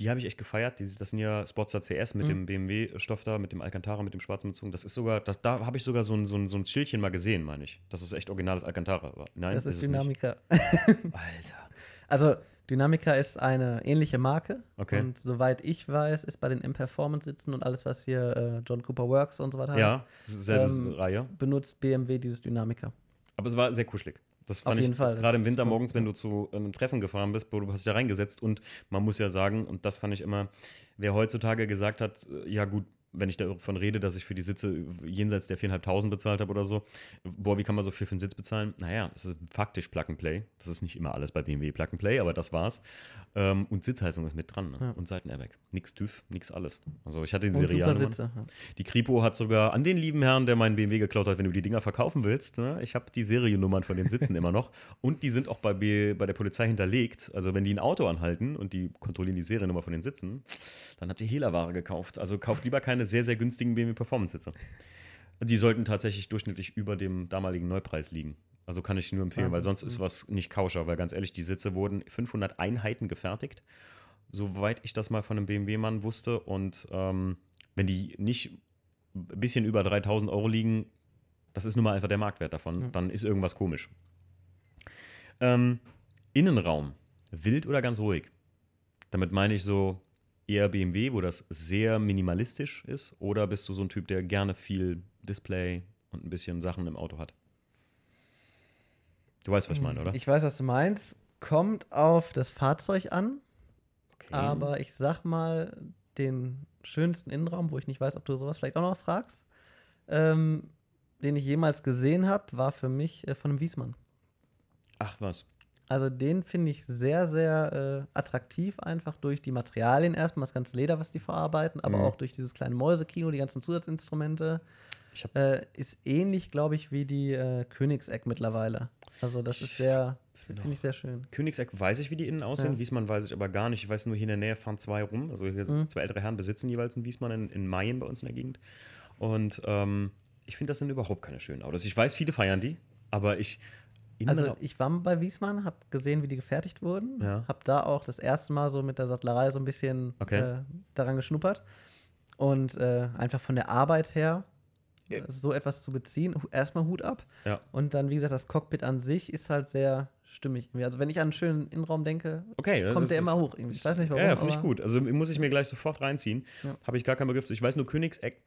Speaker 1: die habe ich echt gefeiert. Die, das sind ja Sportster CS mit dem
Speaker 2: Mhm.
Speaker 1: BMW-Stoff da, mit dem Alcantara, mit dem schwarzen Bezug. Das ist sogar, da, da habe ich sogar so ein, so, ein, so ein Schildchen mal gesehen, meine ich. Das ist echt originales Alcantara. war. Nein,
Speaker 2: Das ist
Speaker 1: es
Speaker 2: Dynamica. (laughs)
Speaker 1: Alter.
Speaker 2: Also Dynamica ist eine ähnliche Marke.
Speaker 1: Okay.
Speaker 2: Und soweit ich weiß, ist bei den M-Performance-Sitzen und alles, was hier äh, John Cooper Works und so weiter heißt,
Speaker 1: Ja, ist selbe
Speaker 2: Ähm,
Speaker 1: Reihe.
Speaker 2: benutzt BMW dieses Dynamica.
Speaker 1: Aber es war sehr kuschelig. Das fand
Speaker 2: Auf jeden
Speaker 1: ich
Speaker 2: Fall,
Speaker 1: gerade im Winter morgens, wenn du zu einem Treffen gefahren bist, wo du hast dich da reingesetzt und man muss ja sagen, und das fand ich immer, wer heutzutage gesagt hat, äh, ja gut, wenn ich davon rede, dass ich für die Sitze jenseits der 4.500 bezahlt habe oder so, boah, wie kann man so viel für einen Sitz bezahlen? Naja, es ist faktisch Plug and Play. Das ist nicht immer alles bei BMW Plug and Play, aber das war's. Ähm, und Sitzheizung ist mit dran ne?
Speaker 2: Ja.
Speaker 1: und Seitenairbag. Nix TÜV, nix alles. Also ich hatte die
Speaker 2: Und super. Sitze. Ja.
Speaker 1: Die Kripo hat sogar an den lieben Herrn, der meinen BMW geklaut hat, wenn du die Dinger verkaufen willst. Ne? Ich habe die Seriennummern von den Sitzen (laughs) immer noch. Und die sind auch bei, B, bei der Polizei hinterlegt. Also wenn die ein Auto anhalten und die kontrollieren die Seriennummer von den Sitzen, dann habt ihr Hehlerware gekauft. Also kauft lieber keine sehr, sehr günstigen BMW Performance-Sitze. Die sollten tatsächlich durchschnittlich über dem damaligen Neupreis liegen. Also kann ich nur empfehlen, weil
Speaker 2: Wahnsinn.
Speaker 1: sonst ist was nicht kauscher, weil ganz ehrlich, die Sitze wurden 500 Einheiten gefertigt soweit ich das mal von einem BMW-Mann wusste. Und ähm, wenn die nicht ein bisschen über 3000 Euro liegen, das ist nun mal einfach der Marktwert davon,
Speaker 2: Ja.
Speaker 1: dann ist irgendwas komisch. Ähm, Innenraum, wild oder ganz ruhig? Damit meine ich so eher BMW, wo das sehr minimalistisch ist, oder bist du so ein Typ, der gerne viel Display und ein bisschen Sachen im Auto hat? Du weißt, was ich meine, oder?
Speaker 2: Ich weiß, was du meinst. Kommt auf das Fahrzeug an,
Speaker 1: Okay.
Speaker 2: aber ich sag mal, den schönsten Innenraum, wo ich nicht weiß, ob du sowas vielleicht auch noch fragst, ähm, den ich jemals gesehen habe, war für mich äh, von einem Wiesmann.
Speaker 1: Ach was.
Speaker 2: Also den finde ich sehr, sehr äh, attraktiv, einfach durch die Materialien erstmal, das ganze Leder, was die verarbeiten, aber
Speaker 1: Mhm.
Speaker 2: auch durch dieses kleine Mäusekino, die ganzen Zusatzinstrumente. Äh, ist ähnlich, glaube ich, wie die äh, Königseck mittlerweile. Also das ist sehr, finde ich sehr schön.
Speaker 1: Königseck weiß ich, wie die innen aussehen.
Speaker 2: Ja.
Speaker 1: Wiesmann weiß ich aber gar nicht. Ich weiß nur, hier in der Nähe fahren zwei rum. Also hier sind
Speaker 2: Mhm.
Speaker 1: zwei ältere Herren besitzen jeweils einen Wiesmann in, in Mayen bei uns in der Gegend. Und ähm, ich finde, das sind überhaupt keine schönen Autos. Ich weiß, viele feiern die, aber ich.
Speaker 2: Also
Speaker 1: Innenra-
Speaker 2: ich war bei Wiesmann, habe gesehen, wie die gefertigt wurden,
Speaker 1: Ja.
Speaker 2: habe da auch das erste Mal so mit der Sattlerei so ein bisschen
Speaker 1: Okay.
Speaker 2: äh, daran geschnuppert und äh, einfach von der Arbeit her
Speaker 1: Ja.
Speaker 2: äh, so etwas zu beziehen, erstmal Hut ab
Speaker 1: ja.
Speaker 2: und dann wie gesagt das Cockpit an sich ist halt sehr stimmig. Also wenn ich an einen schönen Innenraum denke,
Speaker 1: Okay, ja,
Speaker 2: kommt der immer hoch. Irgendwie. Ich weiß nicht warum.
Speaker 1: Ja, finde ich gut. Also muss ich mir gleich sofort reinziehen. Habe ich gar keinen Begriff. Ich weiß nur Königseck,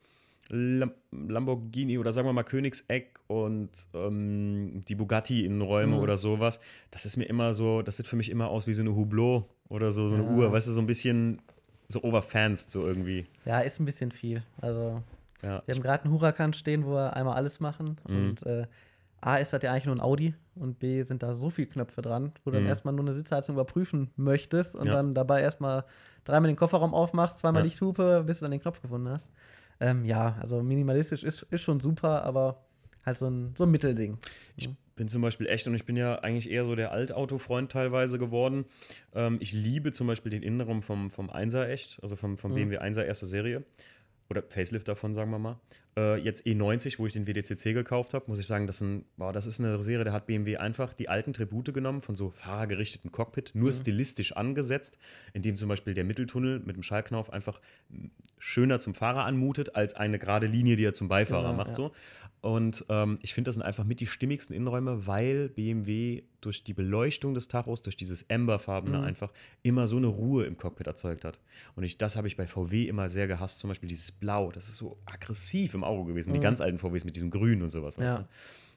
Speaker 1: Lamborghini oder sagen wir mal Königseck und ähm, die Bugatti-Innenräume
Speaker 2: Mhm.
Speaker 1: oder sowas. Das ist mir immer so, das sieht für mich immer aus wie so eine Hublot oder so, so eine
Speaker 2: Ja.
Speaker 1: Uhr. Weißt du, so ein bisschen so overfanst so irgendwie.
Speaker 2: Ja, ist ein bisschen viel. Also
Speaker 1: Ja.
Speaker 2: Wir haben gerade einen Huracan stehen, wo wir einmal alles machen.
Speaker 1: Mhm.
Speaker 2: Und äh, A ist das ja eigentlich nur ein Audi und B sind da so viele Knöpfe dran, wo du dann
Speaker 1: Mhm.
Speaker 2: erstmal nur eine Sitzheizung überprüfen möchtest und
Speaker 1: Ja.
Speaker 2: dann dabei erstmal dreimal den Kofferraum aufmachst, zweimal
Speaker 1: Ja.
Speaker 2: Lichthupe, bis du dann den Knopf gefunden hast. Ähm, ja, also minimalistisch ist, ist schon super, aber halt so ein, so ein Mittelding.
Speaker 1: Ich bin zum Beispiel echt, und ich bin ja eigentlich eher so der Altauto-Freund teilweise geworden. Ähm, ich liebe zum Beispiel den Innenraum vom, vom 1er echt, also vom, vom
Speaker 2: Mhm.
Speaker 1: BMW 1er erste Serie. Oder Facelift davon, sagen wir mal. Äh, jetzt E90, wo ich den WDCC gekauft habe, muss ich sagen, das, sind, wow, das ist eine Serie, da hat BMW einfach die alten Tribute genommen von so fahrergerichteten Cockpit, nur stilistisch angesetzt, indem zum Beispiel der Mitteltunnel mit dem Schallknauf einfach schöner zum Fahrer anmutet, als eine gerade Linie, die er zum Beifahrer
Speaker 2: Genau,
Speaker 1: macht.
Speaker 2: ja.
Speaker 1: So. Und ähm, ich finde, das sind einfach mit die stimmigsten Innenräume, weil BMW durch die Beleuchtung des Tachos, durch dieses Amberfarbene
Speaker 2: Mhm.
Speaker 1: einfach immer so eine Ruhe im Cockpit erzeugt hat. Und ich, das habe ich bei VW immer sehr gehasst, zum Beispiel dieses Blau, das ist so aggressiv im Auge gewesen, die
Speaker 2: Mhm.
Speaker 1: ganz alten VWs mit diesem Grün und sowas, weißt
Speaker 2: Ja.
Speaker 1: du?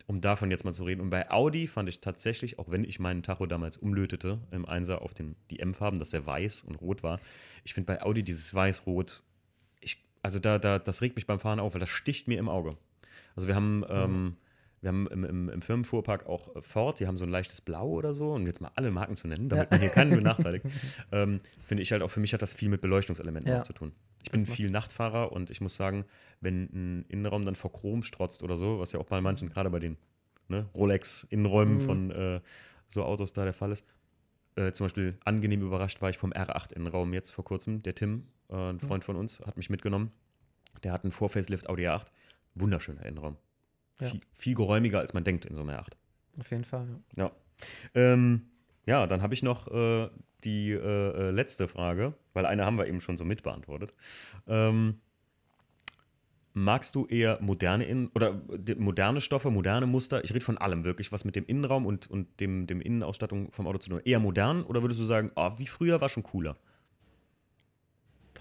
Speaker 1: Um davon jetzt mal zu reden. Und bei Audi fand ich tatsächlich, auch wenn ich meinen Tacho damals umlötete im Einser auf den, die M-Farben, dass der weiß und rot war, ich finde bei Audi dieses Weiß-Rot, ich, also da, da, das regt mich beim Fahren auf, weil das sticht mir im Auge. Also wir haben, ähm, wir haben im, im, im Firmenfuhrpark auch äh, Ford, die haben so ein leichtes Blau oder so, und jetzt mal alle Marken zu nennen, damit
Speaker 2: Ja.
Speaker 1: man hier keinen benachteiligt, (laughs) ähm, finde ich halt auch, für mich hat das viel mit Beleuchtungselementen
Speaker 2: Ja.
Speaker 1: auch zu tun. Ich
Speaker 2: Das
Speaker 1: bin viel Nachtfahrer und ich muss sagen, wenn ein Innenraum dann vor Chrom strotzt oder so, was ja auch bei manchen, gerade bei den ne, Rolex-Innenräumen
Speaker 2: Mhm.
Speaker 1: von äh, so Autos da der Fall ist, äh, zum Beispiel angenehm überrascht war ich vom R8-Innenraum jetzt vor kurzem. Der Tim, äh, ein
Speaker 2: Mhm.
Speaker 1: Freund von uns, hat mich mitgenommen. Der hat einen Vor-Facelift Audi A8. Wunderschöner Innenraum.
Speaker 2: Ja.
Speaker 1: Viel, viel geräumiger, als man denkt in so einem R8.
Speaker 2: Auf jeden Fall. Ja.
Speaker 1: Ja. Ähm, ja, dann habe ich noch äh, die äh, äh, letzte Frage, weil eine haben wir eben schon so mitbeantwortet. Ähm, magst du eher moderne In oder äh, moderne Stoffe, moderne Muster? Ich rede von allem wirklich, was mit dem Innenraum und, und dem, dem Innenausstattung vom Auto zu tun hat. Eher modern oder würdest du sagen, ah, wie früher war schon cooler?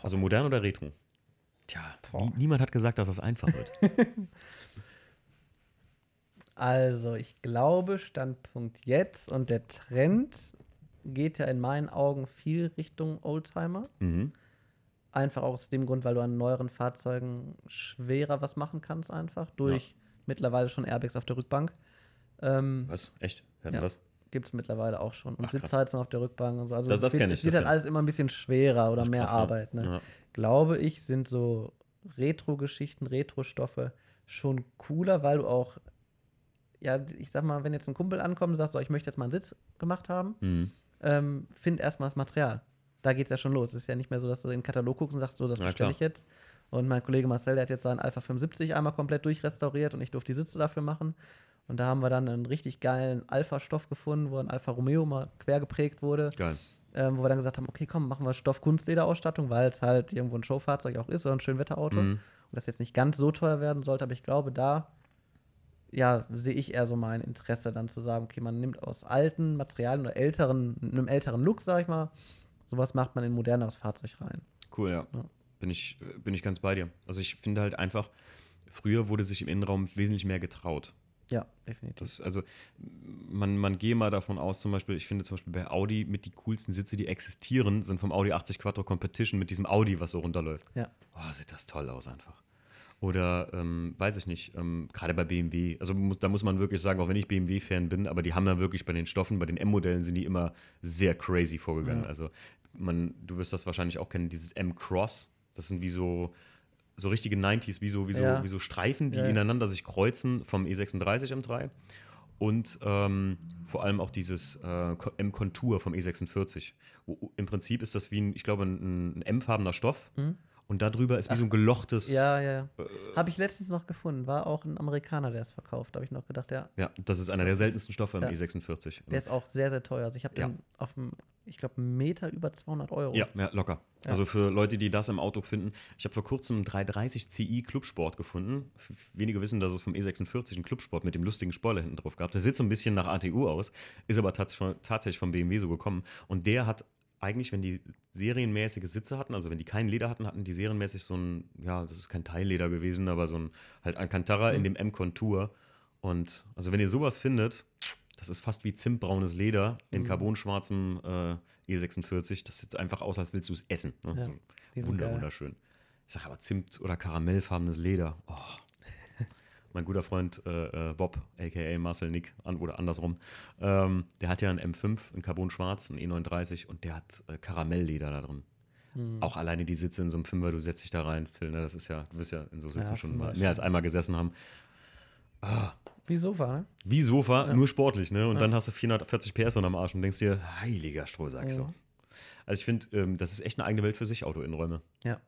Speaker 1: Also modern oder retro? Tja, nie, niemand hat gesagt, dass das einfach wird. (laughs)
Speaker 2: Also, ich glaube, Standpunkt jetzt und der Trend geht ja in meinen Augen viel Richtung Oldtimer.
Speaker 1: mhm.
Speaker 2: Einfach aus dem Grund, weil du an neueren Fahrzeugen schwerer was machen kannst, einfach. Durch mittlerweile schon Airbags auf der Rückbank. Ähm,
Speaker 1: Was? Echt? Hört
Speaker 2: Ja.
Speaker 1: das?
Speaker 2: Gibt es mittlerweile auch schon. Und
Speaker 1: Ach.
Speaker 2: Sitzheizung auf der Rückbank und so. Also
Speaker 1: Das-
Speaker 2: es
Speaker 1: das
Speaker 2: wird,
Speaker 1: kenn ich,
Speaker 2: es wird
Speaker 1: das
Speaker 2: halt
Speaker 1: ich.
Speaker 2: alles immer ein bisschen schwerer oder
Speaker 1: Ach,
Speaker 2: mehr
Speaker 1: krass, ja.
Speaker 2: Arbeit. Ne?
Speaker 1: Ja.
Speaker 2: Glaube ich, sind so Retro-Geschichten, Retro-Stoffe schon cooler, weil du auch, ja, ich sag mal, wenn jetzt ein Kumpel ankommt und sagt, so, ich möchte jetzt mal einen Sitz gemacht haben,
Speaker 1: Mhm.
Speaker 2: ähm, find erstmal das Material. Da geht es ja schon los. Es ist ja nicht mehr so, dass du in den Katalog guckst und sagst, so, das
Speaker 1: Ja,
Speaker 2: bestelle ich jetzt. Und mein Kollege Marcel, der hat jetzt seinen Alpha 75 einmal komplett durchrestauriert und ich durfte die Sitze dafür machen. Und da haben wir dann einen richtig geilen Alpha-Stoff gefunden, wo ein Alfa Romeo mal quer geprägt wurde,
Speaker 1: Geil.
Speaker 2: ähm, wo wir dann gesagt haben, okay, komm, machen wir Stoff-Kunstlederausstattung, weil es halt irgendwo ein Showfahrzeug auch ist oder ein Schönwetterauto.
Speaker 1: Mhm.
Speaker 2: Und das jetzt nicht ganz so teuer werden sollte, aber ich glaube, da ja, sehe ich eher so mein Interesse dann zu sagen, okay, man nimmt aus alten Materialien oder älteren, einem älteren Look, sag ich mal, sowas macht man in ein moderneres Fahrzeug rein.
Speaker 1: Cool, ja.
Speaker 2: Ja.
Speaker 1: Bin, ich, bin ich ganz bei dir. Also ich finde halt einfach, früher wurde sich im Innenraum wesentlich mehr getraut.
Speaker 2: Ja, definitiv.
Speaker 1: Das, also man, man gehe mal davon aus, zum Beispiel, ich finde zum Beispiel bei Audi mit die coolsten Sitze, die existieren, sind vom Audi 80 Quattro Competition mit diesem Audi, was so runterläuft.
Speaker 2: Ja.
Speaker 1: Oh, sieht das toll aus einfach. Oder, ähm, weiß ich nicht, ähm, gerade bei BMW, also da muss man wirklich sagen, auch wenn ich BMW-Fan bin, aber die haben ja wirklich bei den Stoffen, bei den M-Modellen sind die immer sehr crazy vorgegangen.
Speaker 2: Ja.
Speaker 1: Also man, du wirst das wahrscheinlich auch kennen, dieses M-Cross, das sind wie so, so richtige 90s, wie so, wie so,
Speaker 2: Ja.
Speaker 1: wie so Streifen, die
Speaker 2: Ja,
Speaker 1: ineinander sich kreuzen vom E E36 M3. Und ähm, vor allem auch dieses äh, Ko- M-Kontur vom E46. Wo, Im Prinzip ist das wie ein, ich glaube, ein, ein M-farbener Stoff.
Speaker 2: Mhm.
Speaker 1: Und darüber ist wie so ein gelochtes.
Speaker 2: Ja, ja, ja.
Speaker 1: Äh,
Speaker 2: Habe ich letztens noch gefunden. War auch ein Amerikaner, der es verkauft. Habe ich noch gedacht, ja.
Speaker 1: Ja, das ist einer der
Speaker 2: Das ist-
Speaker 1: seltensten Stoffe im
Speaker 2: ja.
Speaker 1: E46.
Speaker 2: Der ist auch sehr, sehr teuer. Also ich habe
Speaker 1: Ja.
Speaker 2: den auf dem, ich glaube, einen Meter über 200 Euro.
Speaker 1: Ja, ja, locker.
Speaker 2: Ja.
Speaker 1: Also für Leute, die das im Auto finden. Ich habe vor kurzem einen 330 Ci Clubsport gefunden. Wenige wissen, dass es vom E46 einen Clubsport mit dem lustigen Spoiler hinten drauf gab. Der sieht so ein bisschen nach ATU aus, ist aber tats tatsächlich vom BMW so gekommen. Und der hat eigentlich, wenn die serienmäßige Sitze hatten, also wenn die kein Leder hatten, hatten die serienmäßig so ein, ja, das ist kein Teilleder gewesen, aber so ein halt Alcantara in dem M-Kontur. Und also wenn ihr sowas findet, das ist fast wie zimtbraunes Leder in
Speaker 2: Mhm.
Speaker 1: carbonschwarzem äh, E46. Das sieht einfach aus, als willst du es essen. Ne?
Speaker 2: Ja,
Speaker 1: so wunder,
Speaker 2: geil.
Speaker 1: wunderschön. Ich sage aber Zimt- oder karamellfarbenes Leder. Oh. Mein guter Freund äh, äh, Bob, a.k.a. Marcel Nick, an, oder andersrum, ähm, der hat ja einen M5 in Carbon-Schwarz, einen E39 und der hat äh, Karamellleder da drin.
Speaker 2: Hm.
Speaker 1: Auch alleine die Sitze in so einem Fünfer, du setzt dich da rein, Phil, ne? das ist ja, du wirst ja in so Sitzen
Speaker 2: Ja,
Speaker 1: schon mal mehr als einmal gesessen haben. Ah,
Speaker 2: Wie Sofa, ne?
Speaker 1: wie Sofa,
Speaker 2: Ja.
Speaker 1: nur sportlich, ne? Und
Speaker 2: Ja.
Speaker 1: dann hast du 440 PS unterm Arsch und denkst dir, heiliger Strohsack, so.
Speaker 2: Mhm.
Speaker 1: Also ich finde, ähm, das ist echt eine eigene Welt für sich, Auto-Innenräume.
Speaker 2: Ja.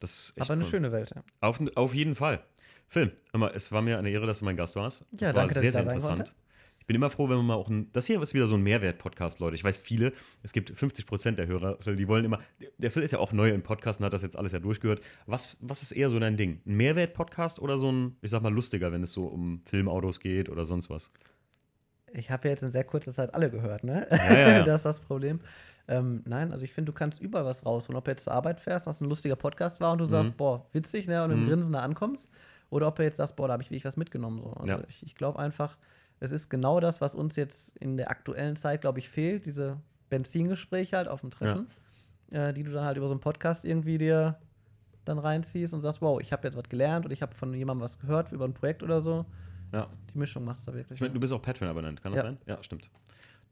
Speaker 1: Das
Speaker 2: Aber eine
Speaker 1: cool.
Speaker 2: schöne Welt, ja.
Speaker 1: Auf, auf jeden Fall. Phil, mal, es war mir eine Ehre, dass du mein Gast warst. Das
Speaker 2: Ja,
Speaker 1: war
Speaker 2: danke, dass
Speaker 1: sehr,
Speaker 2: ich da
Speaker 1: sehr
Speaker 2: sein
Speaker 1: interessant.
Speaker 2: konnte.
Speaker 1: Ich bin immer froh, wenn man mal auch ein. Das hier ist wieder so ein Mehrwert-Podcast, Leute. Ich weiß viele, es gibt 50 Prozent der Hörer, die wollen immer. Der Phil ist ja auch neu im Podcast und hat das jetzt alles ja durchgehört. Was, was ist eher so dein Ding? Ein Mehrwert-Podcast oder so ein, ich sag mal, lustiger, wenn es so um Filmautos geht oder sonst was?
Speaker 2: Ich habe ja jetzt in sehr kurzer Zeit alle gehört, ne?
Speaker 1: Ja, ja, ja. (laughs)
Speaker 2: das ist das Problem. Ähm, nein, also ich finde, du kannst überall was rausholen. Ob du jetzt zur Arbeit fährst, dass ein lustiger Podcast war und du sagst, boah, witzig, ne? Und im
Speaker 1: Mhm.
Speaker 2: Grinsen da ankommst. Oder ob du jetzt sagst, boah, da habe ich wirklich was mitgenommen. So. Also
Speaker 1: Ja.
Speaker 2: ich, ich glaube einfach, es ist genau das, was uns jetzt in der aktuellen Zeit, glaube ich, fehlt. Diese Benzingespräche halt auf dem Treffen, äh, die du dann halt über so einen Podcast irgendwie dir dann reinziehst und sagst, wow, ich habe jetzt was gelernt oder ich habe von jemandem was gehört über ein Projekt oder so.
Speaker 1: Ja.
Speaker 2: Die Mischung machst du wirklich.
Speaker 1: Ich meine, du bist auch Patreon-Abonnent, kann das
Speaker 2: Ja.
Speaker 1: sein? Ja, stimmt.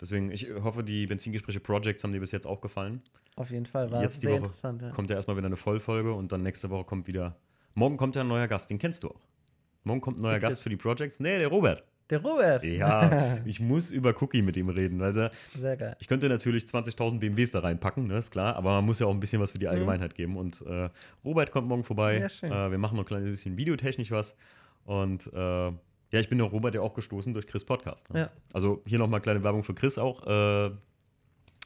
Speaker 1: Deswegen, ich hoffe, die Benzingespräche Projects haben dir bis jetzt auch gefallen.
Speaker 2: Auf jeden Fall, war
Speaker 1: Jetzt die
Speaker 2: sehr
Speaker 1: Woche
Speaker 2: interessant. Ja.
Speaker 1: kommt ja erstmal wieder eine Vollfolge und dann nächste Woche kommt wieder. Morgen kommt ja ein neuer Gast, den kennst du auch. Morgen kommt ein neuer Gast für die Projects. Nee, der Robert.
Speaker 2: Der Robert.
Speaker 1: Ja, (laughs) ich muss über Cookie mit ihm reden. Also,
Speaker 2: Sehr geil.
Speaker 1: ich könnte natürlich 20.000 BMWs da reinpacken, ne, ist klar, aber man muss ja auch ein bisschen was für die Allgemeinheit geben. Und äh, Robert kommt morgen vorbei.
Speaker 2: Ja, schön.
Speaker 1: Äh, wir machen noch ein kleines bisschen videotechnisch was. Und äh, ja, ich bin auf Robert ja auch gestoßen durch Chris Podcast. Ne?
Speaker 2: Ja.
Speaker 1: Also hier nochmal kleine Werbung für Chris auch. Äh,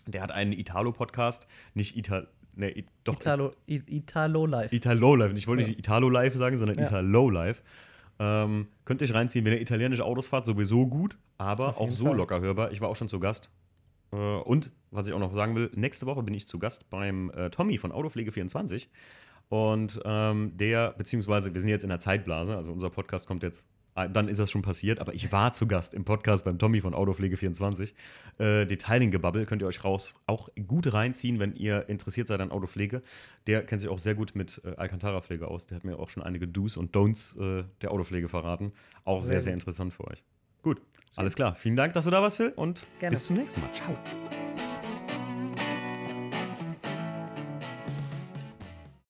Speaker 1: der hat einen Italo-Podcast, nicht Ital. Ne, I- doch,
Speaker 2: Italo, I, Italo Live.
Speaker 1: Italo Live. Ich wollte
Speaker 2: Ja.
Speaker 1: nicht Italo Live sagen, sondern
Speaker 2: Ja.
Speaker 1: Italo Live. Ähm, könnt ihr euch reinziehen, wenn ihr italienische Autos fahrt, sowieso gut, aber auch so
Speaker 2: Fall.
Speaker 1: locker hörbar. Ich war auch schon zu Gast. Äh, und, was ich auch noch sagen will, nächste Woche bin ich zu Gast beim äh, Tommy von Autopflege24. Und ähm, der, beziehungsweise wir sind jetzt in der Zeitblase, also unser Podcast kommt jetzt, dann ist das schon passiert, aber ich war zu Gast im Podcast beim Tommy von Autopflege24. Äh, Detailing-Gebabbel könnt ihr euch raus auch gut reinziehen, wenn ihr interessiert seid an Autopflege. Der kennt sich auch sehr gut mit äh, Alcantara-Pflege aus. Der hat mir auch schon einige Do's und Don'ts äh, der Autopflege verraten. Auch sehr,
Speaker 2: Sehr
Speaker 1: interessant für euch. Gut, alles klar. Vielen Dank, dass du da warst, Phil, und
Speaker 2: Gerne.
Speaker 1: bis zum nächsten Mal. Ciao.